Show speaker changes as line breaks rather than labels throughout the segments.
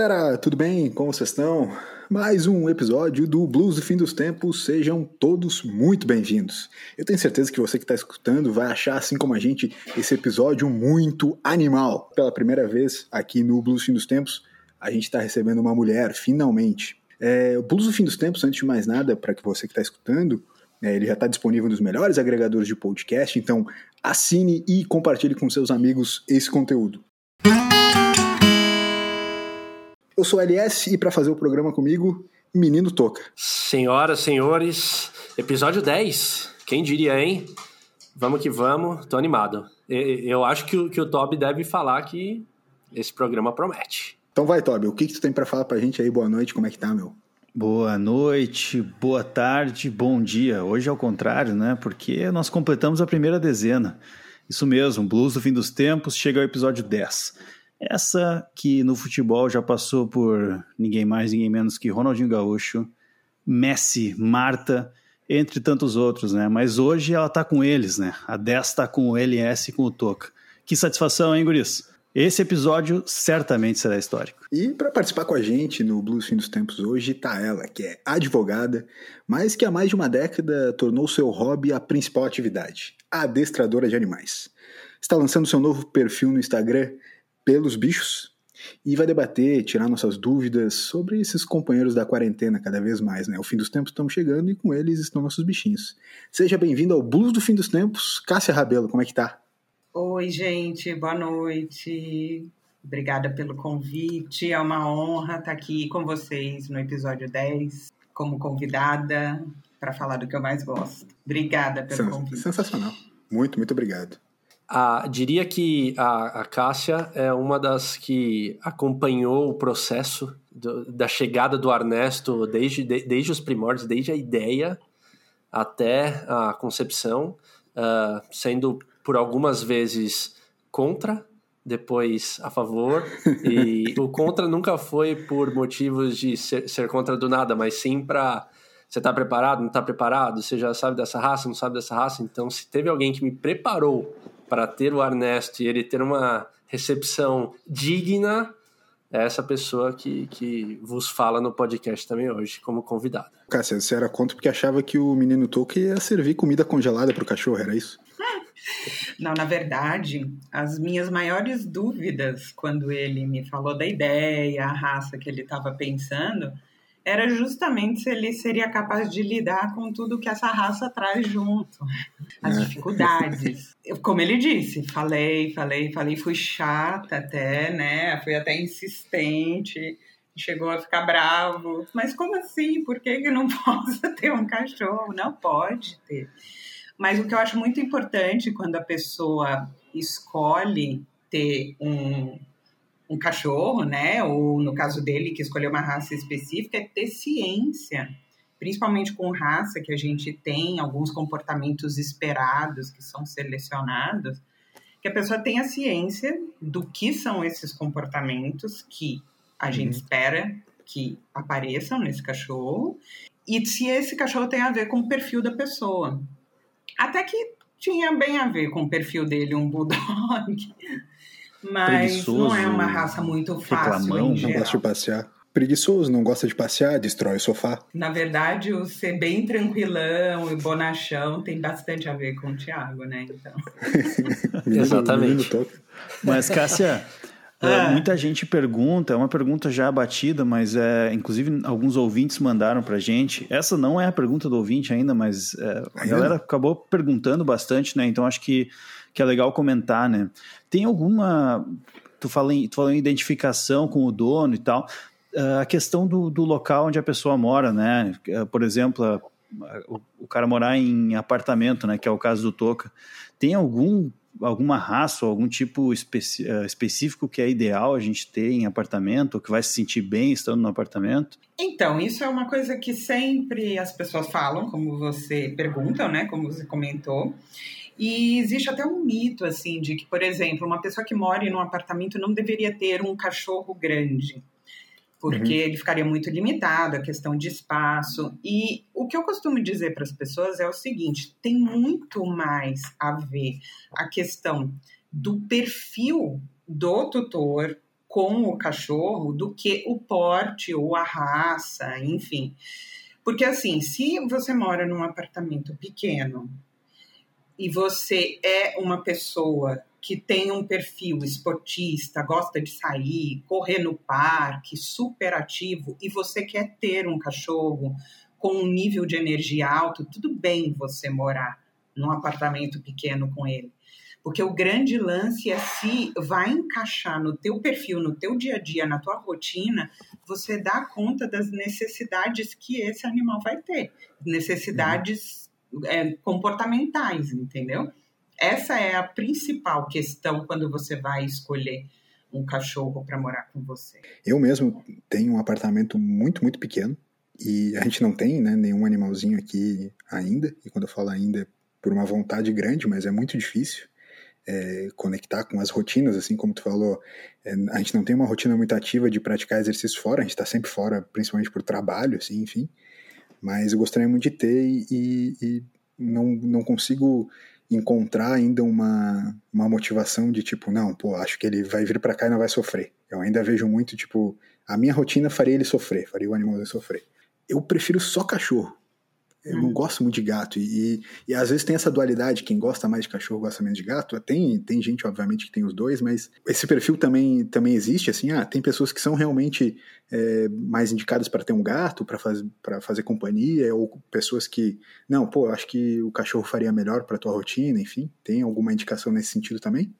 galera, tudo bem? Como vocês estão? Mais um episódio do Blues do Fim dos Tempos. Sejam todos muito bem-vindos. Eu tenho certeza que você que está escutando vai achar, assim como a gente, esse episódio muito animal. Pela primeira vez aqui no Blues do Fim dos Tempos, a gente está recebendo uma mulher, finalmente. É, o Blues do Fim dos Tempos, antes de mais nada, para que você que está escutando, é, ele já está disponível nos melhores agregadores de podcast, então assine e compartilhe com seus amigos esse conteúdo. Eu sou LS e para fazer o programa comigo, Menino Toca.
Senhoras, senhores, episódio 10. Quem diria, hein? Vamos que vamos, tô animado. Eu acho que o, que o Toby deve falar que esse programa promete.
Então vai, Toby, o que, que tu tem para falar pra gente aí? Boa noite, como é que tá, meu?
Boa noite, boa tarde, bom dia. Hoje é o contrário, né? Porque nós completamos a primeira dezena. Isso mesmo, Blues do Fim dos Tempos chega ao episódio 10. Essa que no futebol já passou por ninguém mais, ninguém menos que Ronaldinho Gaúcho, Messi, Marta, entre tantos outros, né? Mas hoje ela tá com eles, né? A 10 tá com o LS e com o Toca. Que satisfação, hein, Guris? Esse episódio certamente será histórico.
E para participar com a gente no Blues Fim dos Tempos hoje tá ela, que é advogada, mas que há mais de uma década tornou seu hobby a principal atividade, a adestradora de animais. Está lançando seu novo perfil no Instagram, pelos bichos e vai debater, tirar nossas dúvidas sobre esses companheiros da quarentena cada vez mais, né? O fim dos tempos estamos chegando e com eles estão nossos bichinhos. Seja bem-vindo ao Blues do Fim dos Tempos. Cássia Rabelo, como é que tá?
Oi, gente, boa noite. Obrigada pelo convite. É uma honra estar aqui com vocês no episódio 10 como convidada para falar do que eu mais gosto. Obrigada pelo Sens convite.
Sensacional. Muito, muito obrigado.
Diria que a, a Cássia é uma das que acompanhou o processo do, da chegada do Ernesto desde, de, desde os primórdios, desde a ideia até a concepção, uh, sendo por algumas vezes contra, depois a favor. E o contra nunca foi por motivos de ser, ser contra do nada, mas sim para você está preparado, não está preparado, você já sabe dessa raça, não sabe dessa raça. Então, se teve alguém que me preparou para ter o Ernesto e ele ter uma recepção digna, é essa pessoa que, que vos fala no podcast também hoje, como convidada.
Cássia, você era contra porque achava que o menino Tolkien ia servir comida congelada para o cachorro, era isso?
Não, na verdade, as minhas maiores dúvidas quando ele me falou da ideia, a raça que ele estava pensando, era justamente se ele seria capaz de lidar com tudo que essa raça traz junto, as é. dificuldades. Como ele disse, falei, falei, falei, fui chata até, né? Fui até insistente, chegou a ficar bravo. Mas como assim? Por que, que não posso ter um cachorro? Não pode ter. Mas o que eu acho muito importante quando a pessoa escolhe ter um um cachorro, né? Ou no caso dele, que escolheu uma raça específica, é ter ciência, principalmente com raça, que a gente tem alguns comportamentos esperados que são selecionados, que a pessoa tenha ciência do que são esses comportamentos que a uhum. gente espera que apareçam nesse cachorro e se esse cachorro tem a ver com o perfil da pessoa. Até que tinha bem a ver com o perfil dele, um bulldog. Mas não é uma raça muito fácil. Reclamão,
não gosta de passear. Preguiçoso, não gosta de passear, destrói o sofá.
Na verdade, o ser bem tranquilão e bonachão tem bastante a ver com o Thiago, né? Então.
Exatamente.
Mas, Cássia, é, ah. muita gente pergunta, é uma pergunta já batida, mas é, inclusive alguns ouvintes mandaram pra gente. Essa não é a pergunta do ouvinte ainda, mas é, a galera acabou perguntando bastante, né? Então acho que que é legal comentar, né? Tem alguma. Tu falou em, tu falou em identificação com o dono e tal. Uh, a questão do, do local onde a pessoa mora, né? Uh, por exemplo, o, o, cara morar em apartamento, né? Que é o caso do Toca. Tem algum alguma raça ou algum tipo especi uh, específico que é ideal a gente ter em apartamento, ou que vai se sentir bem estando no apartamento?
Então, isso é uma coisa que sempre as pessoas falam, como você pergunta, né? Como você comentou. E existe até um mito, assim, de que, por exemplo, uma pessoa que mora em um apartamento não deveria ter um cachorro grande, porque uhum. ele ficaria muito limitado, a questão de espaço. E o que eu costumo dizer para as pessoas é o seguinte: tem muito mais a ver a questão do perfil do tutor, com o cachorro do que o porte ou a raça, enfim. Porque assim, se você mora num apartamento pequeno e você é uma pessoa que tem um perfil esportista, gosta de sair, correr no parque, super ativo, e você quer ter um cachorro com um nível de energia alto, tudo bem você morar num apartamento pequeno com ele. Porque o grande lance é se vai encaixar no teu perfil, no teu dia a dia, na tua rotina, você dá conta das necessidades que esse animal vai ter. Necessidades uhum. É, comportamentais, entendeu? Essa é a principal questão quando você vai escolher um cachorro para morar com você.
Eu mesmo tenho um apartamento muito, muito pequeno e a gente não tem né, nenhum animalzinho aqui ainda. E quando eu falo ainda é por uma vontade grande, mas é muito difícil é, conectar com as rotinas, assim como tu falou, é, a gente não tem uma rotina muito ativa de praticar exercício fora, a gente está sempre fora, principalmente por trabalho, assim, enfim. Mas eu gostaria muito de ter e, e, e não, não consigo encontrar ainda uma, uma motivação de tipo, não, pô, acho que ele vai vir para cá e não vai sofrer. Eu ainda vejo muito, tipo, a minha rotina faria ele sofrer, faria o animal sofrer. Eu prefiro só cachorro. Eu não uhum. gosto muito de gato. E, e, e, às vezes tem essa dualidade: quem gosta mais de cachorro gosta menos de gato. Tem, tem gente, obviamente, que tem os dois, mas esse perfil também, também existe. Assim, ah, tem pessoas que são realmente é, mais indicadas para ter um gato, para faz, fazer companhia, ou pessoas que, não, pô, acho que o cachorro faria melhor para tua rotina, enfim. Tem alguma indicação nesse sentido também?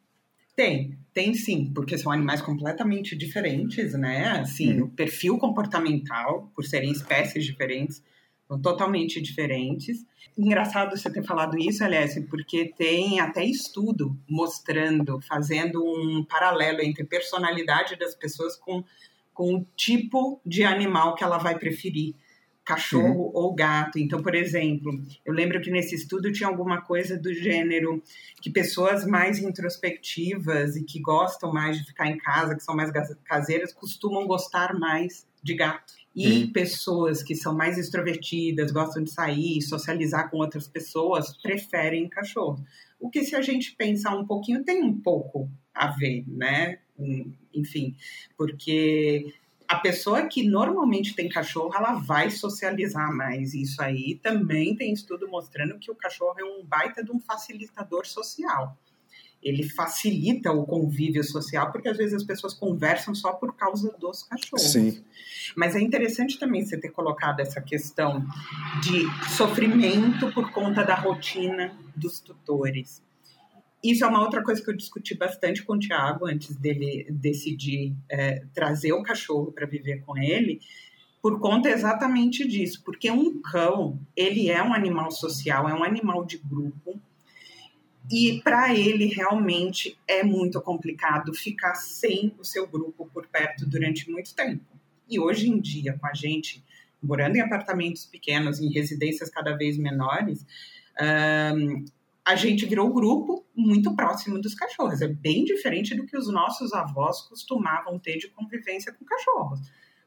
Tem, tem sim, porque são animais completamente diferentes, né? Assim, uhum. o perfil comportamental, por serem espécies diferentes totalmente diferentes. Engraçado você ter falado isso, aliás, porque tem até estudo mostrando, fazendo um paralelo entre personalidade das pessoas com, com o tipo de animal que ela vai preferir cachorro uhum. ou gato. Então, por exemplo, eu lembro que nesse estudo tinha alguma coisa do gênero que pessoas mais introspectivas e que gostam mais de ficar em casa, que são mais caseiras, costumam gostar mais de gato. E pessoas que são mais extrovertidas, gostam de sair, socializar com outras pessoas, preferem cachorro. O que, se a gente pensar um pouquinho, tem um pouco a ver, né? Enfim, porque a pessoa que normalmente tem cachorro, ela vai socializar mais. Isso aí também tem estudo mostrando que o cachorro é um baita de um facilitador social ele facilita o convívio social, porque às vezes as pessoas conversam só por causa dos cachorros. Sim. Mas é interessante também você ter colocado essa questão de sofrimento por conta da rotina dos tutores. Isso é uma outra coisa que eu discuti bastante com o Tiago antes dele decidir é, trazer o cachorro para viver com ele, por conta exatamente disso, porque um cão ele é um animal social, é um animal de grupo e para ele realmente é muito complicado ficar sem o seu grupo por perto durante muito tempo. E hoje em dia, com a gente morando em apartamentos pequenos, em residências cada vez menores, um, a gente virou grupo muito próximo dos cachorros. É bem diferente do que os nossos avós costumavam ter de convivência com cachorros.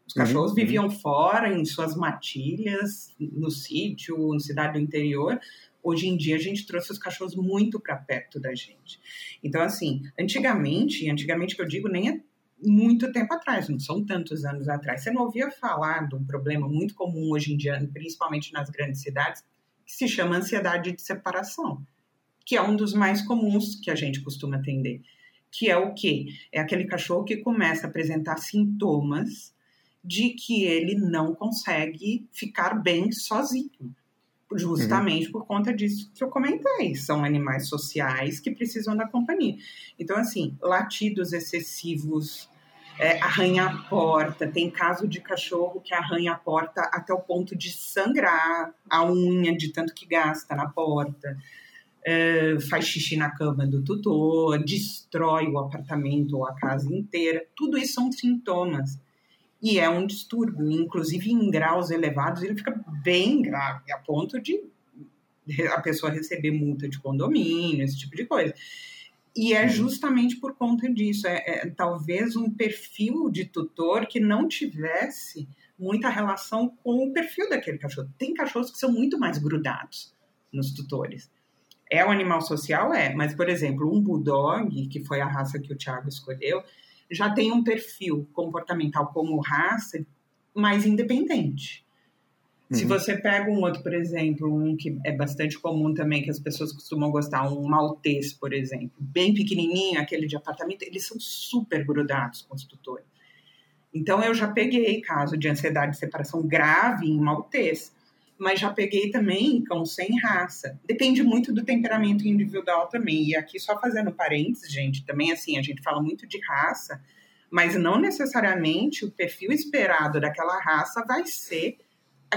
Os cachorros uhum. viviam fora, em suas matilhas, no sítio, na cidade do interior, Hoje em dia a gente trouxe os cachorros muito para perto da gente. Então, assim, antigamente, antigamente que eu digo, nem é muito tempo atrás, não são tantos anos atrás. Você não ouvia falar de um problema muito comum hoje em dia, principalmente nas grandes cidades, que se chama ansiedade de separação, que é um dos mais comuns que a gente costuma atender. Que é o quê? É aquele cachorro que começa a apresentar sintomas de que ele não consegue ficar bem sozinho justamente uhum. por conta disso que eu comentei. São animais sociais que precisam da companhia. Então, assim, latidos excessivos, é, arranha a porta. Tem caso de cachorro que arranha a porta até o ponto de sangrar a unha de tanto que gasta na porta. É, faz xixi na cama do tutor, destrói o apartamento ou a casa inteira. Tudo isso são sintomas e é um distúrbio, inclusive em graus elevados ele fica bem grave, a ponto de a pessoa receber multa de condomínio, esse tipo de coisa. E é justamente por conta disso, é, é talvez um perfil de tutor que não tivesse muita relação com o perfil daquele cachorro. Tem cachorros que são muito mais grudados nos tutores. É um animal social? É, mas, por exemplo, um bulldog, que foi a raça que o Thiago escolheu, já tem um perfil comportamental como raça mais independente. Uhum. Se você pega um outro, por exemplo, um que é bastante comum também, que as pessoas costumam gostar, um maltês, por exemplo, bem pequenininho, aquele de apartamento, eles são super grudados com os tutores. Então, eu já peguei caso de ansiedade de separação grave em maltês, mas já peguei também cão sem raça. Depende muito do temperamento individual também. E aqui, só fazendo parênteses, gente, também assim, a gente fala muito de raça, mas não necessariamente o perfil esperado daquela raça vai ser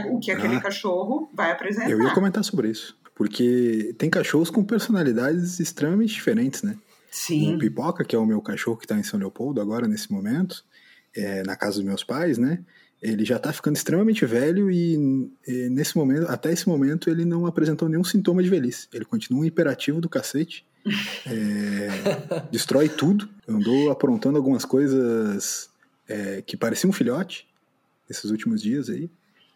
o que aquele ah, cachorro vai apresentar.
Eu ia comentar sobre isso. Porque tem cachorros com personalidades extremamente diferentes, né?
Sim.
O Pipoca, que é o meu cachorro que está em São Leopoldo agora, nesse momento, é, na casa dos meus pais, né? Ele já está ficando extremamente velho e, e, nesse momento, até esse momento, ele não apresentou nenhum sintoma de velhice. Ele continua um hiperativo do cacete, é, destrói tudo, andou aprontando algumas coisas é, que pareciam um filhote esses últimos dias aí.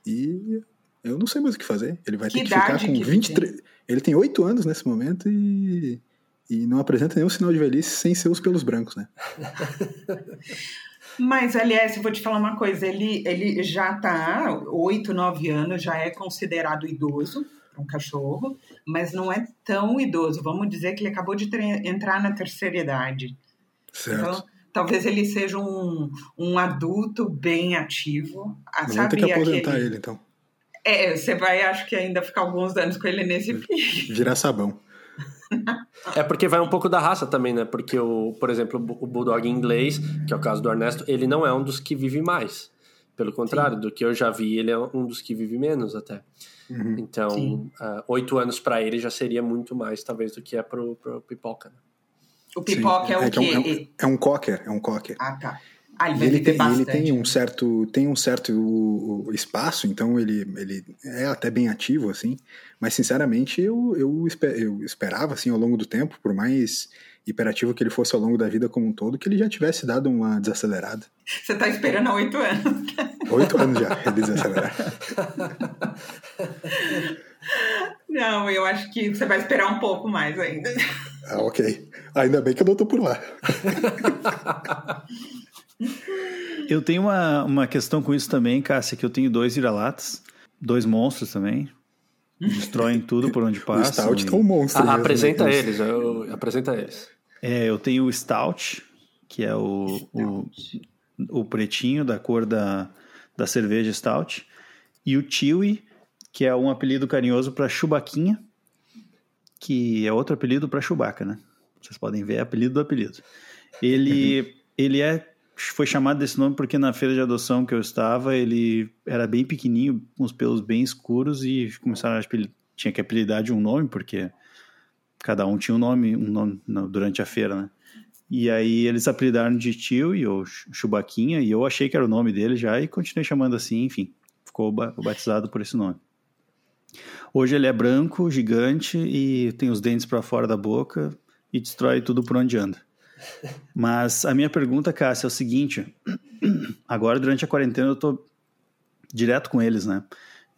E eu não sei mais o que fazer. Ele vai que ter que ficar com que 23. Ele, ele tem 8 anos nesse momento e, e não apresenta nenhum sinal de velhice sem ser os pelos brancos, né?
Mas, aliás, eu vou te falar uma coisa: ele, ele já está 8, 9 anos, já é considerado idoso um cachorro, mas não é tão idoso. Vamos dizer que ele acabou de entrar na terceira idade.
Certo. Então,
talvez ele seja um, um adulto bem ativo.
Ah, Vamos ter que aposentar aquele... ele, então.
É, você vai, acho que ainda ficar alguns anos com ele nesse pique.
Virar sabão.
É porque vai um pouco da raça também, né? Porque, o, por exemplo, o Bulldog inglês, que é o caso do Ernesto, ele não é um dos que vive mais. Pelo contrário, Sim. do que eu já vi, ele é um dos que vive menos até. Uhum. Então, uh, oito anos para ele já seria muito mais, talvez, do que é pro, pro Pipoca. Né?
O Pipoca Sim. é o é, quê?
É um, é um cocker, é um cocker.
Ah, tá. Ah,
ele, ele, tem, ele tem um certo tem um certo espaço, então ele, ele é até bem ativo assim. Mas sinceramente eu, eu, eu esperava assim ao longo do tempo, por mais hiperativo que ele fosse ao longo da vida como um todo, que ele já tivesse dado uma desacelerada.
Você está esperando há oito anos.
Oito anos já, ele desacelerar.
Não, eu acho que você vai esperar um pouco mais ainda.
Ah, ok. Ainda bem que eu não tô por lá.
eu tenho uma, uma questão com isso também, Cássia, que eu tenho dois vira-latas, dois monstros também. Destroem tudo por onde passam.
O Stout e... tá um monstro.
Ah, apresenta né? eles, eu, apresenta eles.
É, eu tenho o Stout, que é o, o, o, pretinho da cor da, da cerveja Stout, e o Chewy, que é um apelido carinhoso para Chubaquinha, que é outro apelido para Chewbacca, né? Vocês podem ver, é apelido do apelido. Ele, ele é foi chamado desse nome porque na feira de adoção que eu estava, ele era bem pequenininho, com os pelos bem escuros e começaram a tinha que apelidar de um nome porque cada um tinha um nome, um nome durante a feira, né? E aí eles apelidaram de tio e o Chubaquinha e eu achei que era o nome dele já e continuei chamando assim, enfim, ficou batizado por esse nome. Hoje ele é branco, gigante e tem os dentes para fora da boca e destrói tudo por onde anda. Mas a minha pergunta, Cássia, é o seguinte: agora durante a quarentena eu tô direto com eles, né?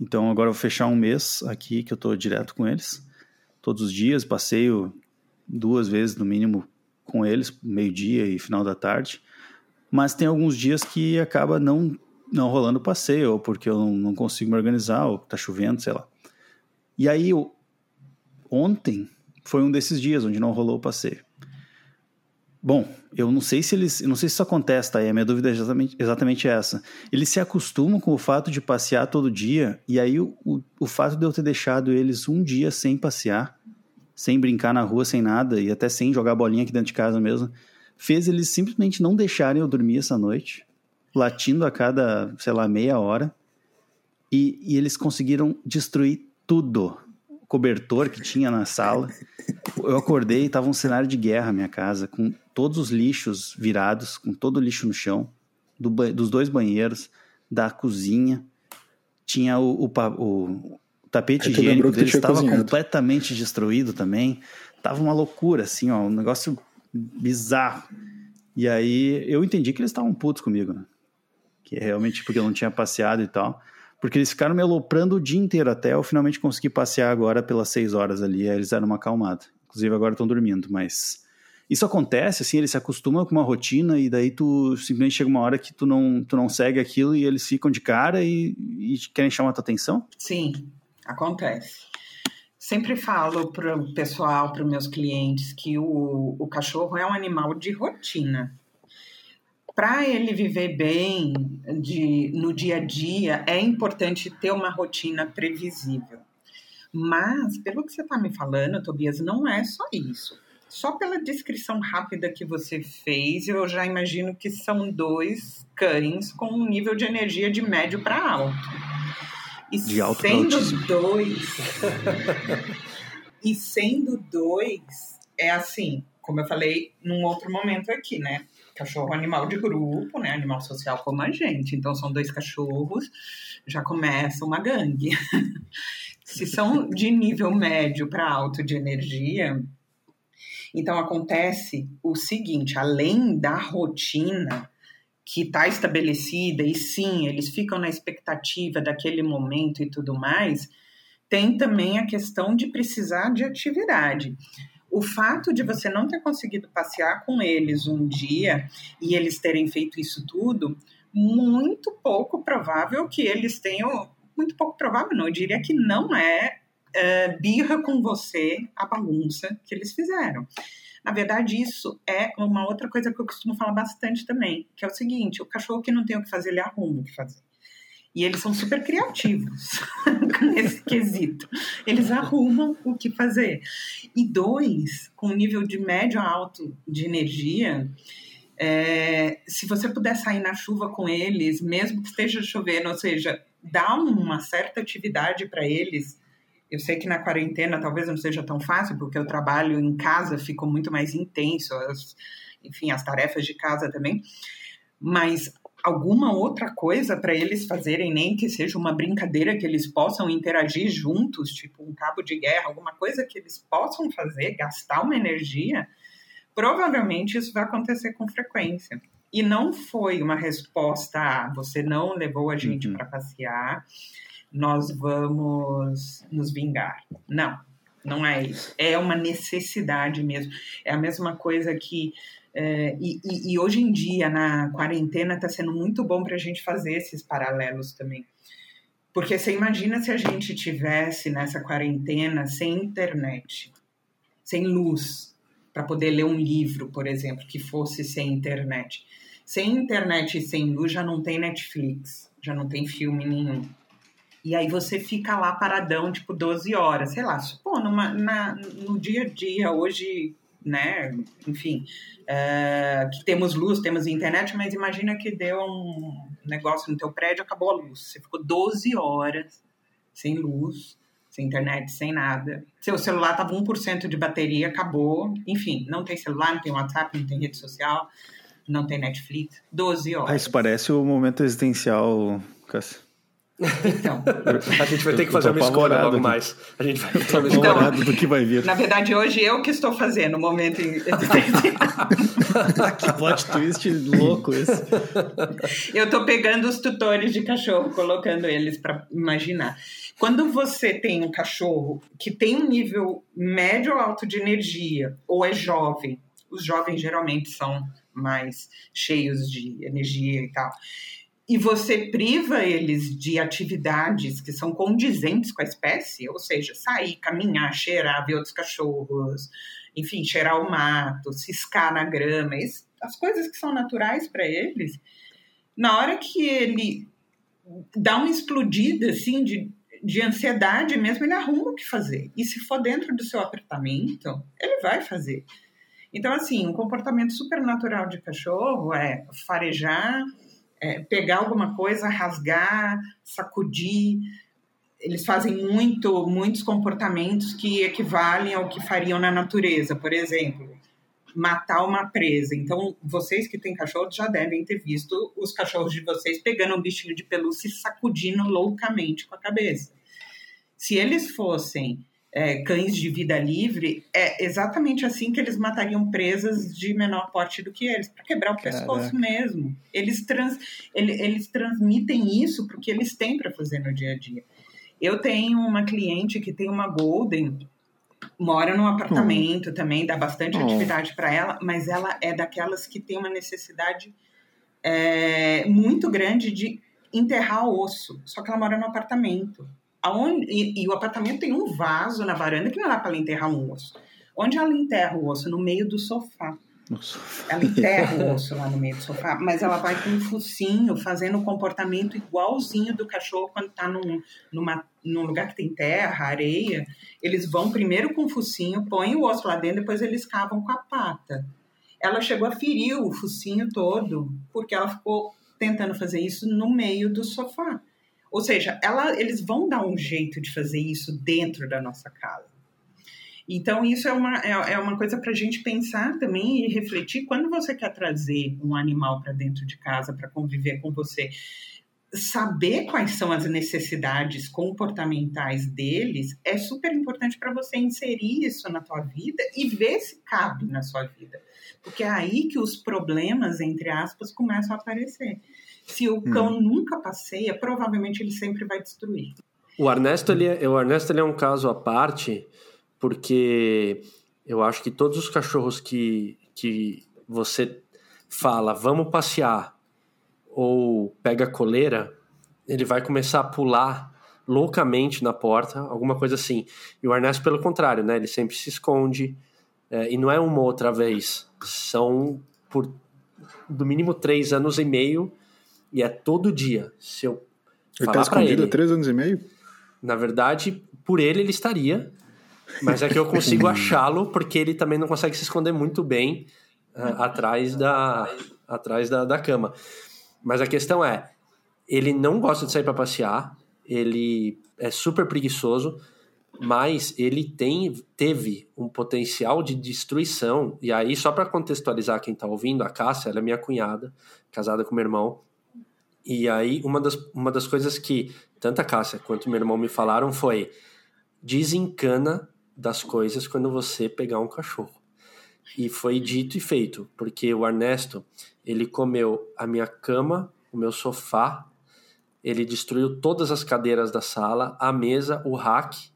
Então agora eu vou fechar um mês aqui que eu tô direto com eles. Todos os dias, passeio duas vezes no mínimo com eles, meio-dia e final da tarde. Mas tem alguns dias que acaba não não rolando passeio, ou porque eu não, consigo me organizar, ou tá chovendo, sei lá. E aí, ontem foi um desses dias onde não rolou o passeio. Bom, eu não sei se eles. não sei se isso acontece, tá? a minha dúvida é exatamente, exatamente essa. Eles se acostumam com o fato de passear todo dia, e aí o, o, o fato de eu ter deixado eles um dia sem passear, sem brincar na rua, sem nada, e até sem jogar bolinha aqui dentro de casa mesmo, fez eles simplesmente não deixarem eu dormir essa noite, latindo a cada, sei lá, meia hora. E, e eles conseguiram destruir tudo. O cobertor que tinha na sala. Eu acordei e tava um cenário de guerra minha casa, com todos os lixos virados, com todo o lixo no chão, do dos dois banheiros, da cozinha. Tinha o, o, o tapete higiênico deles estava completamente destruído também. Tava uma loucura, assim, ó, um negócio bizarro. E aí eu entendi que eles estavam putos comigo, né? Que realmente porque eu não tinha passeado e tal. Porque eles ficaram me aloprando o dia inteiro até eu finalmente conseguir passear agora pelas seis horas ali. Aí eles deram uma acalmada. Inclusive agora estão dormindo, mas Isso acontece, assim, ele se acostuma com uma rotina e daí tu simplesmente chega uma hora que tu não, tu não segue aquilo e eles ficam de cara e, e querem chamar a tua atenção?
Sim, acontece. Sempre falo para o pessoal, para os meus clientes, que o, o cachorro é um animal de rotina. Para ele viver bem de, no dia a dia, é importante ter uma rotina previsível. Mas, pelo que você está me falando, Tobias, não é só isso. Só pela descrição rápida que você fez, eu já imagino que são dois cães com um nível de energia de médio para alto. E
de alto
sendo dois. e sendo dois, é assim, como eu falei num outro momento aqui, né? Cachorro animal de grupo, né? Animal social como a gente. Então são dois cachorros, já começa uma gangue. Se são de nível médio para alto de energia, então acontece o seguinte: além da rotina, que está estabelecida, e sim, eles ficam na expectativa daquele momento e tudo mais, tem também a questão de precisar de atividade. O fato de você não ter conseguido passear com eles um dia e eles terem feito isso tudo, muito pouco provável que eles tenham. Muito pouco provável, não, eu diria que não é, é birra com você a bagunça que eles fizeram. Na verdade, isso é uma outra coisa que eu costumo falar bastante também, que é o seguinte: o cachorro que não tem o que fazer, ele arruma o que fazer. E eles são super criativos nesse quesito. Eles arrumam o que fazer. E dois, com nível de médio a alto de energia, é, se você puder sair na chuva com eles, mesmo que esteja chovendo, ou seja, dá uma certa atividade para eles, eu sei que na quarentena talvez não seja tão fácil, porque o trabalho em casa ficou muito mais intenso, as, enfim, as tarefas de casa também, mas alguma outra coisa para eles fazerem, nem que seja uma brincadeira que eles possam interagir juntos, tipo um cabo de guerra, alguma coisa que eles possam fazer, gastar uma energia, provavelmente isso vai acontecer com frequência. E não foi uma resposta a você não levou a gente uhum. para passear, nós vamos nos vingar. Não, não é isso. É uma necessidade mesmo. É a mesma coisa que. É, e, e, e, hoje em dia, na quarentena, está sendo muito bom para a gente fazer esses paralelos também. Porque você imagina se a gente tivesse nessa quarentena sem internet, sem luz, para poder ler um livro, por exemplo, que fosse sem internet. Sem internet e sem luz já não tem Netflix, já não tem filme nenhum. E aí você fica lá paradão, tipo, 12 horas, sei lá, pô, numa, na, no dia a dia, hoje, né, enfim, uh, que temos luz, temos internet, mas imagina que deu um negócio no teu prédio, acabou a luz. Você ficou 12 horas sem luz, sem internet, sem nada. Seu celular tava 1% de bateria, acabou. Enfim, não tem celular, não tem WhatsApp, não tem rede social, não tem Netflix. 12 horas.
Ah, isso parece o momento existencial, Cássio.
Então, a gente vai ter que fazer uma escolha logo mais. A gente vai
fazer uma escolha então, do que vai vir.
Na verdade, hoje eu que estou fazendo o momento. Em...
que plot twist louco esse.
Eu estou pegando os tutores de cachorro, colocando eles para imaginar. Quando você tem um cachorro que tem um nível médio ou alto de energia, ou é jovem, os jovens geralmente são mais cheios de energia e tal e você priva eles de atividades que são condizentes com a espécie, ou seja, sair, caminhar, cheirar, ver outros cachorros, enfim, cheirar o mato, ciscar na grama, as coisas que são naturais para eles, na hora que ele dá uma explodida assim de, de ansiedade mesmo, ele arruma o que fazer. E se for dentro do seu apartamento, ele vai fazer. Então, assim, um comportamento super natural de cachorro é farejar, é, pegar alguma coisa, rasgar, sacudir. Eles fazem muito, muitos comportamentos que equivalem ao que fariam na natureza. Por exemplo, matar uma presa. Então, vocês que têm cachorros já devem ter visto os cachorros de vocês pegando um bichinho de pelúcia e sacudindo loucamente com a cabeça. Se eles fossem é, cães de vida livre, é exatamente assim que eles matariam presas de menor porte do que eles, para quebrar o Caraca. pescoço mesmo. Eles, trans, eles, eles transmitem isso porque eles têm para fazer no dia a dia. Eu tenho uma cliente que tem uma Golden mora num apartamento hum. também, dá bastante hum. atividade para ela, mas ela é daquelas que tem uma necessidade é, muito grande de enterrar osso. Só que ela mora num apartamento. Aonde, e, e o apartamento tem um vaso na varanda que não dá para ela enterrar um osso. Onde ela enterra o osso? No meio do sofá. Ela enterra o osso lá no meio do sofá, mas ela vai com um focinho, fazendo o comportamento igualzinho do cachorro quando está num, numa, num lugar que tem terra, areia. Eles vão primeiro com o focinho, põem o osso lá dentro, depois eles cavam com a pata. Ela chegou a ferir o focinho todo, porque ela ficou tentando fazer isso no meio do sofá. Ou seja, ela, eles vão dar um jeito de fazer isso dentro da nossa casa. Então, isso é uma, é, é uma coisa para a gente pensar também e refletir. Quando você quer trazer um animal para dentro de casa para conviver com você, saber quais são as necessidades comportamentais deles é super importante para você inserir isso na tua vida e ver se cabe na sua vida. Porque é aí que os problemas, entre aspas, começam a aparecer. Se o cão hum. nunca passeia, provavelmente ele sempre vai destruir.
O Ernesto, ele é, o Ernesto ele é um caso à parte, porque eu acho que todos os cachorros que, que você fala, vamos passear, ou pega a coleira, ele vai começar a pular loucamente na porta, alguma coisa assim. E o Ernesto, pelo contrário, né? Ele sempre se esconde, é, e não é uma outra vez, são por do mínimo três anos e meio, e é todo dia. Se eu
ele está escondido há três anos e meio?
Na verdade, por ele ele estaria, mas é que eu consigo achá-lo porque ele também não consegue se esconder muito bem uh, atrás, da, atrás da, da cama. Mas a questão é, ele não gosta de sair para passear, ele é super preguiçoso, mas ele tem, teve um potencial de destruição. E aí, só para contextualizar quem está ouvindo, a Cássia, ela é minha cunhada, casada com meu irmão. E aí, uma das, uma das coisas que tanto a Cássia quanto meu irmão me falaram foi: desencana das coisas quando você pegar um cachorro. E foi dito e feito, porque o Ernesto, ele comeu a minha cama, o meu sofá, ele destruiu todas as cadeiras da sala, a mesa, o rack,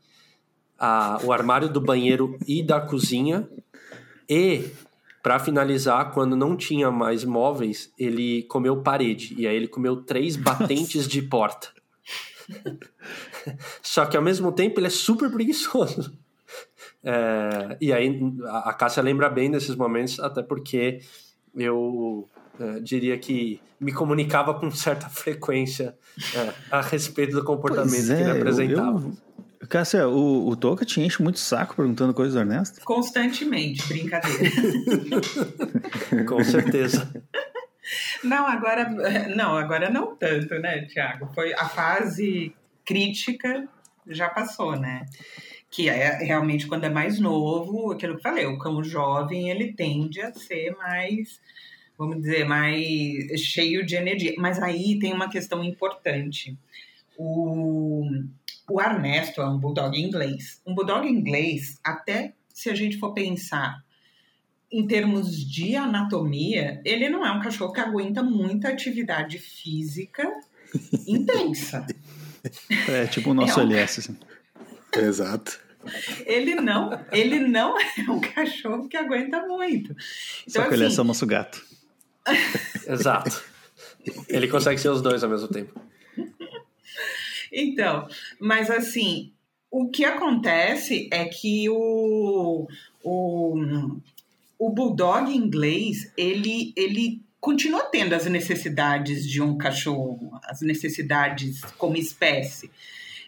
a, o armário do banheiro e da cozinha. E, para finalizar, quando não tinha mais móveis, ele comeu parede. E aí ele comeu três batentes de porta. Só que ao mesmo tempo ele é super preguiçoso. É, e aí a Cássia lembra bem desses momentos, até porque eu é, diria que me comunicava com certa frequência é, a respeito do comportamento que ele apresentava. Eu,
eu... Cássia, o, o Toca te enche muito saco perguntando coisas do Ernesto?
Constantemente, brincadeira.
com certeza.
Não, agora não, agora não tanto, né, Tiago? Foi a fase crítica já passou, né? que é realmente quando é mais novo, aquilo que eu falei, o cão jovem ele tende a ser mais, vamos dizer, mais cheio de energia. Mas aí tem uma questão importante. O, o Ernesto é um bulldog inglês. Um bulldog inglês, até se a gente for pensar em termos de anatomia, ele não é um cachorro que aguenta muita atividade física intensa.
É tipo o nosso é um... LS. Assim.
Exato.
Ele não, ele não é um cachorro que aguenta muito.
Então, Só que assim, ele é só nosso gato.
Exato. Ele consegue ser os dois ao mesmo tempo.
Então, mas assim, o que acontece é que o, o, o bulldog inglês, ele, ele continua tendo as necessidades de um cachorro, as necessidades como espécie.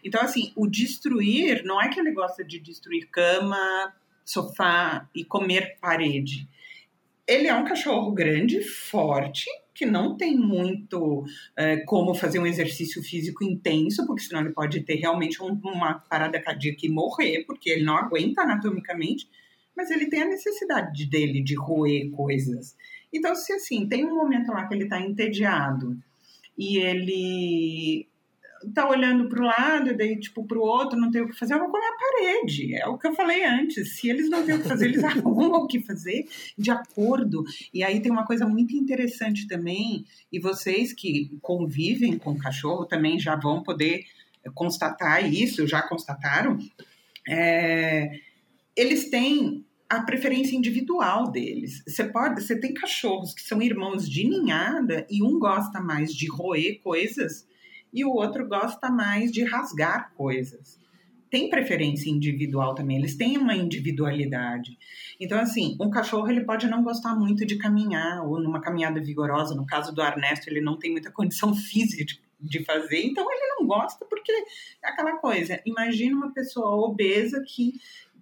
Então, assim, o destruir não é que ele gosta de destruir cama, sofá e comer parede. Ele é um cachorro grande, forte, que não tem muito é, como fazer um exercício físico intenso, porque senão ele pode ter realmente um, uma parada cardíaca e morrer, porque ele não aguenta anatomicamente, mas ele tem a necessidade dele de roer coisas. Então, se assim, tem um momento lá que ele está entediado e ele tá olhando para o lado, daí, tipo, para o outro, não tem o que fazer, eu vou comer a parede. É o que eu falei antes. Se eles não têm o que fazer, eles arrumam o que fazer de acordo. E aí tem uma coisa muito interessante também, e vocês que convivem com o cachorro também já vão poder constatar isso, já constataram. É, eles têm a preferência individual deles. Você pode, você tem cachorros que são irmãos de ninhada e um gosta mais de roer coisas e o outro gosta mais de rasgar coisas. Tem preferência individual também, eles têm uma individualidade. Então, assim, um cachorro ele pode não gostar muito de caminhar ou numa caminhada vigorosa. No caso do Ernesto, ele não tem muita condição física de fazer, então ele não gosta porque é aquela coisa. Imagina uma pessoa obesa que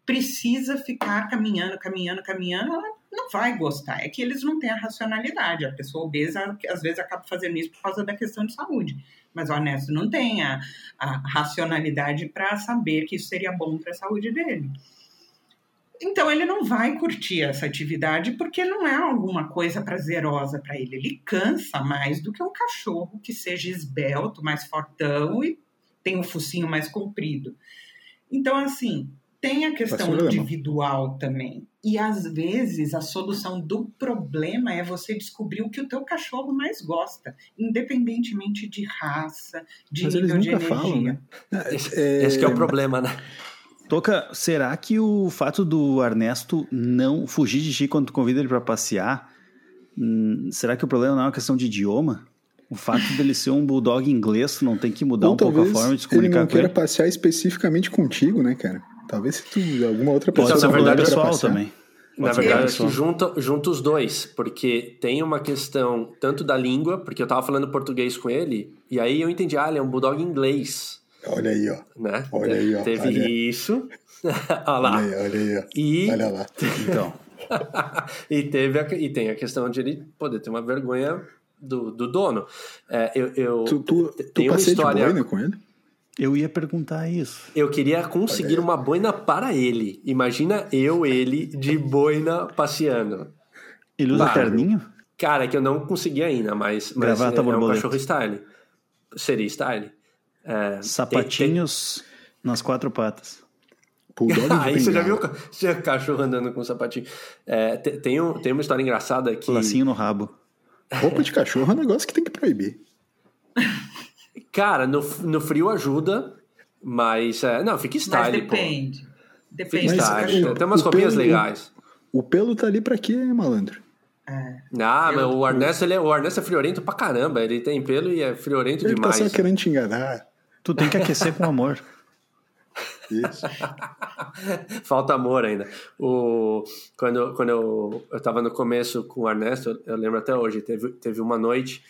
precisa ficar caminhando, caminhando, caminhando, ela não vai gostar. É que eles não têm a racionalidade. A pessoa obesa, às vezes, acaba fazendo isso por causa da questão de saúde. Mas o honesto não tem a, a racionalidade para saber que isso seria bom para a saúde dele. Então ele não vai curtir essa atividade porque não é alguma coisa prazerosa para ele. Ele cansa mais do que um cachorro que seja esbelto, mais fortão e tem um focinho mais comprido. Então, assim, tem a questão individual também. E às vezes a solução do problema é você descobrir o que o teu cachorro mais gosta, independentemente de raça, de
Mas
nível
eles
de
nunca
energia.
falam, né?
Esse, esse que é o problema, né?
Toca, será que o fato do Ernesto não fugir de ti quando tu convida ele para passear, hum, será que o problema não é uma questão de idioma? O fato dele ser um bulldog inglês, não tem que mudar
Ou
um pouco a forma de se
ele
comunicar
não
com
queira
ele?
passear especificamente contigo, né, cara? Talvez se tu, alguma outra
Pode
pessoa
ser
na
um
verdade,
pra
pessoal também.
Na verdade,
um
acho que junta, junta os dois, porque tem uma questão tanto da língua, porque eu tava falando português com ele, e aí eu entendi, ah, ele é um bulldog inglês,
Olha aí, ó.
né?
Olha aí, ó,
Teve
olha.
isso. olha lá.
Olha aí, olha aí, ó.
E,
Olha lá.
Então,
e, teve a, e tem a questão de ele poder ter uma vergonha do, do dono. É, eu, eu,
Tu, tu, tu
tem uma
passeia de
história.
boina com ele?
Eu ia perguntar isso.
Eu queria conseguir uma boina para ele. Imagina eu, ele, de boina passeando.
Ele usa terninho?
Cara, que eu não consegui ainda, mas, mas
Gravata
é, é um
borboleta.
cachorro style. Seria style. É,
Sapatinhos nas quatro patas.
Bulldog de
Aí você já viu
bengala.
o ca- você já cachorro andando com sapatinho. É, te- tem, um, tem uma história engraçada que.
Lacinho no rabo.
Roupa de cachorro é um negócio que tem que proibir.
Cara, no, no frio ajuda, mas. é, não, fica
Mas
style, pô.
depende.
Fica
Depende.
Mas,
style.
o-
tem umas
o
roupinhas
pelo-
legais.
O pelo tá ali pra quê, malandro?
É.
Ah, mas o Ernesto, ele é, o Ernesto é friorento pra caramba. Ele tem pelo e é friorento
Ele tá
demais.
só querendo te enganar.
Tu tem que aquecer com amor.
Isso.
Falta amor ainda. O, quando quando eu, eu tava no começo com o Ernesto, eu, eu lembro até hoje, teve, teve uma noite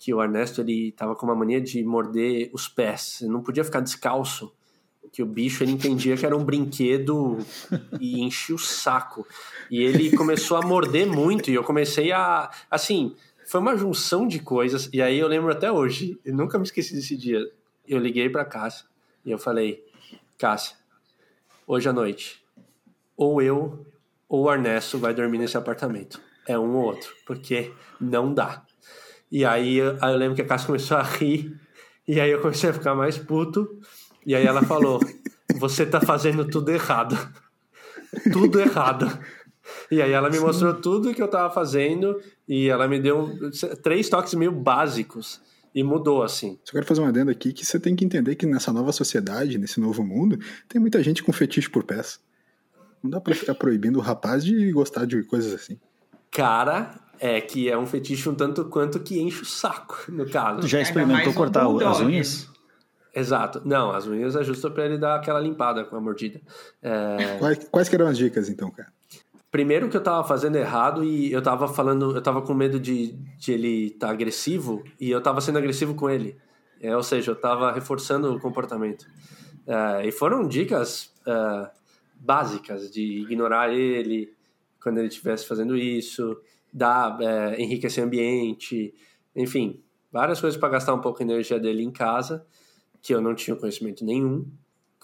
que o Ernesto ele tava com uma mania de morder os pés. Não podia ficar descalço, que o bicho ele entendia que era um brinquedo e enchia o saco. E ele começou a morder muito e eu comecei a. Assim, foi uma junção de coisas. E aí eu lembro até hoje, eu nunca me esqueci desse dia. Eu liguei pra Cássia e eu falei: Cássia, hoje à noite, ou eu ou o Ernesto vai dormir nesse apartamento. É um ou outro, porque não dá. E aí, eu- aí eu lembro que a Cássia começou a rir, e aí eu comecei a ficar mais puto, e aí ela falou: Você tá fazendo tudo errado. Tudo errado. E aí ela me mostrou tudo que eu tava fazendo, e ela me deu três toques meio básicos, e mudou assim.
Só quero fazer uma adenda aqui que você tem que entender que nessa nova sociedade, nesse novo mundo, tem muita gente com fetiche por pés. Não dá pra ficar proibindo o rapaz de gostar de coisas assim.
Cara, é que é um fetiche um tanto quanto que enche o saco, no caso.
Tu já experimentou
um
cortar o- as
bulldog.
unhas?
Exato. Não, as unhas é justo pra ele dar aquela limpada com a mordida. É,
Quais, quais que eram as dicas, então, cara?
Primeiro que eu tava fazendo errado e eu tava falando, eu tava com medo de, de ele estar tá agressivo e eu tava sendo agressivo com ele. É, ou seja, eu tava reforçando o comportamento. É, e foram dicas é, básicas de ignorar ele quando ele estivesse fazendo isso, dar, é, enriquecer o ambiente, enfim, várias coisas para gastar um pouco a energia dele em casa, que eu não tinha conhecimento nenhum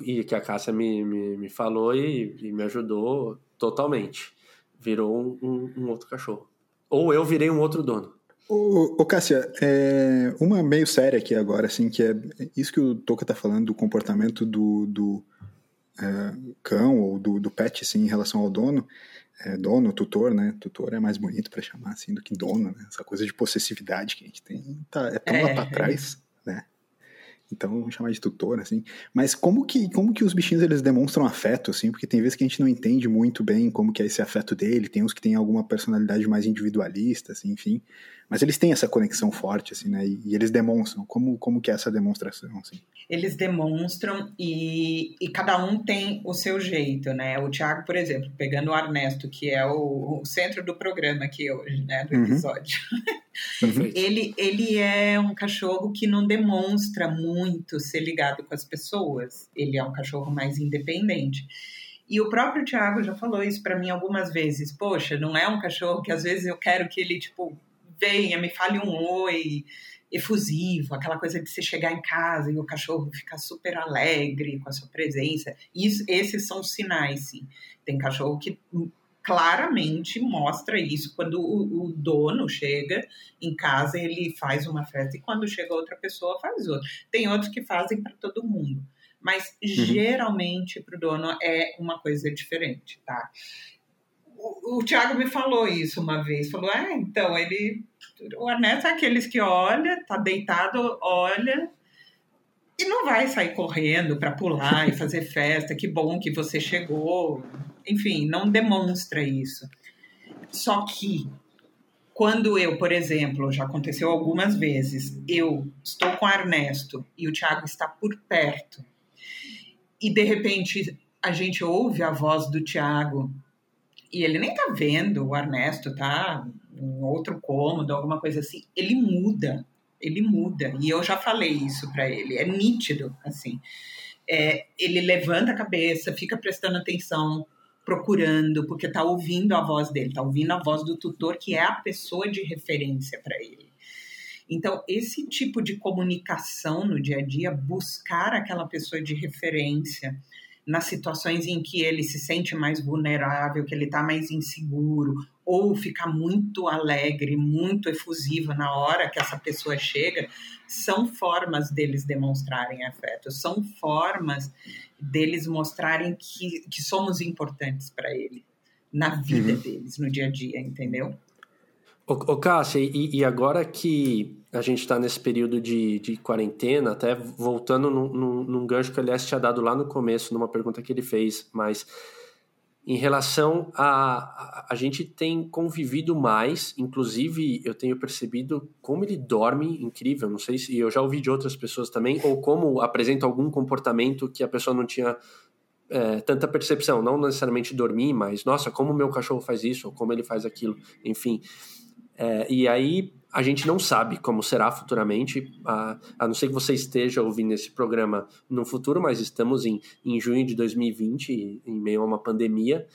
e que a Cássia me, me, me falou e, e me ajudou totalmente. Virou um, um- um outro cachorro. Ou eu virei um outro dono.
Ô, ô Cássia, é, uma meio séria aqui agora, assim, que é isso que o Toca tá falando do comportamento do, do é, cão ou do, do pet, assim, em relação ao dono. É, dono, tutor, né? Tutor é mais bonito pra chamar, assim, do que dono, né? Essa coisa de possessividade que a gente tem tá, é tão lá
É.
pra trás, né? então vamos chamar de tutor, assim. Mas como que, como que os bichinhos eles demonstram afeto, assim? Porque tem vezes que a gente não entende muito bem como que é esse afeto dele, tem uns que têm alguma personalidade mais individualista, assim, enfim. Mas eles têm essa conexão forte, assim, né? E, e eles demonstram. Como, como que é essa demonstração, assim?
Eles demonstram e, e cada um tem o seu jeito, né? O Thiago, por exemplo, pegando o Ernesto, que é o, o centro do programa aqui hoje, né? Do uhum. episódio. Uhum. ele, ele é um cachorro que não demonstra muito ser ligado com as pessoas. Ele é um cachorro mais independente. E o próprio Thiago já falou isso para mim algumas vezes. Poxa, não é um cachorro que às vezes eu quero que ele, tipo, venha, me fale um oi efusivo, aquela coisa de você chegar em casa e o cachorro ficar super alegre com a sua presença. Isso, esses são sinais, sim. Tem cachorro que claramente mostra isso. Quando o, o, dono chega em casa, ele faz uma festa, e quando chega outra pessoa, faz outra. Tem outros que fazem para todo mundo. Mas uhum. geralmente para o dono é uma coisa diferente, tá? O, o Thiago me falou isso uma vez, falou, ah, então ele. O Ernesto é aqueles que olha, tá deitado, olha, e não vai sair correndo para pular e fazer festa, que bom que você chegou. Enfim, não demonstra isso. Só que quando eu, por exemplo, já aconteceu algumas vezes, eu estou com o Ernesto e o Thiago está por perto, e de repente a gente ouve a voz do Thiago e ele nem tá vendo o Ernesto, tá em outro cômodo, alguma coisa assim, ele muda ele muda. E eu já falei isso para ele, é nítido, assim. É, ele levanta a cabeça, fica prestando atenção, procurando, porque está ouvindo a voz dele, está ouvindo a voz do tutor, que é a pessoa de referência para ele. Então, esse tipo de comunicação no dia a dia, buscar aquela pessoa de referência, nas situações em que ele se sente mais vulnerável, que ele está mais inseguro, ou fica muito alegre, muito efusivo na hora que essa pessoa chega, são formas deles demonstrarem afeto, são formas deles mostrarem que, que somos importantes para ele, na vida uhum. deles, no dia a dia, entendeu?
Ô, ô Cássia, e, e agora que a gente está nesse período de, de quarentena, até voltando num, num, num gancho que o Elias tinha dado lá no começo, numa pergunta que ele fez, mas em relação a, a, a gente tem convivido mais, inclusive eu tenho percebido como ele dorme incrível, não sei se eu já ouvi de outras pessoas também, ou como apresenta algum comportamento que a pessoa não tinha é, tanta percepção, não necessariamente dormir, mas nossa, como meu cachorro faz isso, ou como ele faz aquilo, enfim. É, e aí a gente não sabe como será futuramente, a, a não ser que você esteja ouvindo esse programa no futuro, mas estamos em, em junho de 2020, em meio a uma pandemia.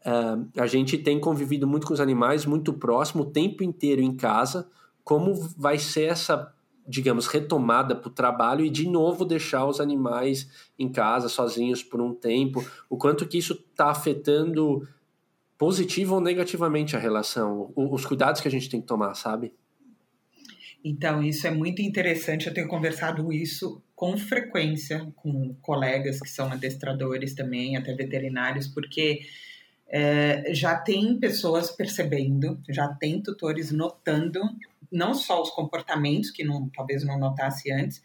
Uh, a gente tem convivido muito com os animais, muito próximo, o tempo inteiro em casa. Como vai ser essa, digamos, retomada para o trabalho e de novo deixar os animais em casa sozinhos por um tempo? O quanto que isso está afetando positivo ou negativamente a relação? Os cuidados que a gente tem que tomar, sabe?
Então, isso é muito interessante. Eu tenho conversado isso com frequência com colegas que são adestradores também, até veterinários, porque é, já tem pessoas percebendo, já tem tutores notando não só os comportamentos que não, talvez não notasse antes,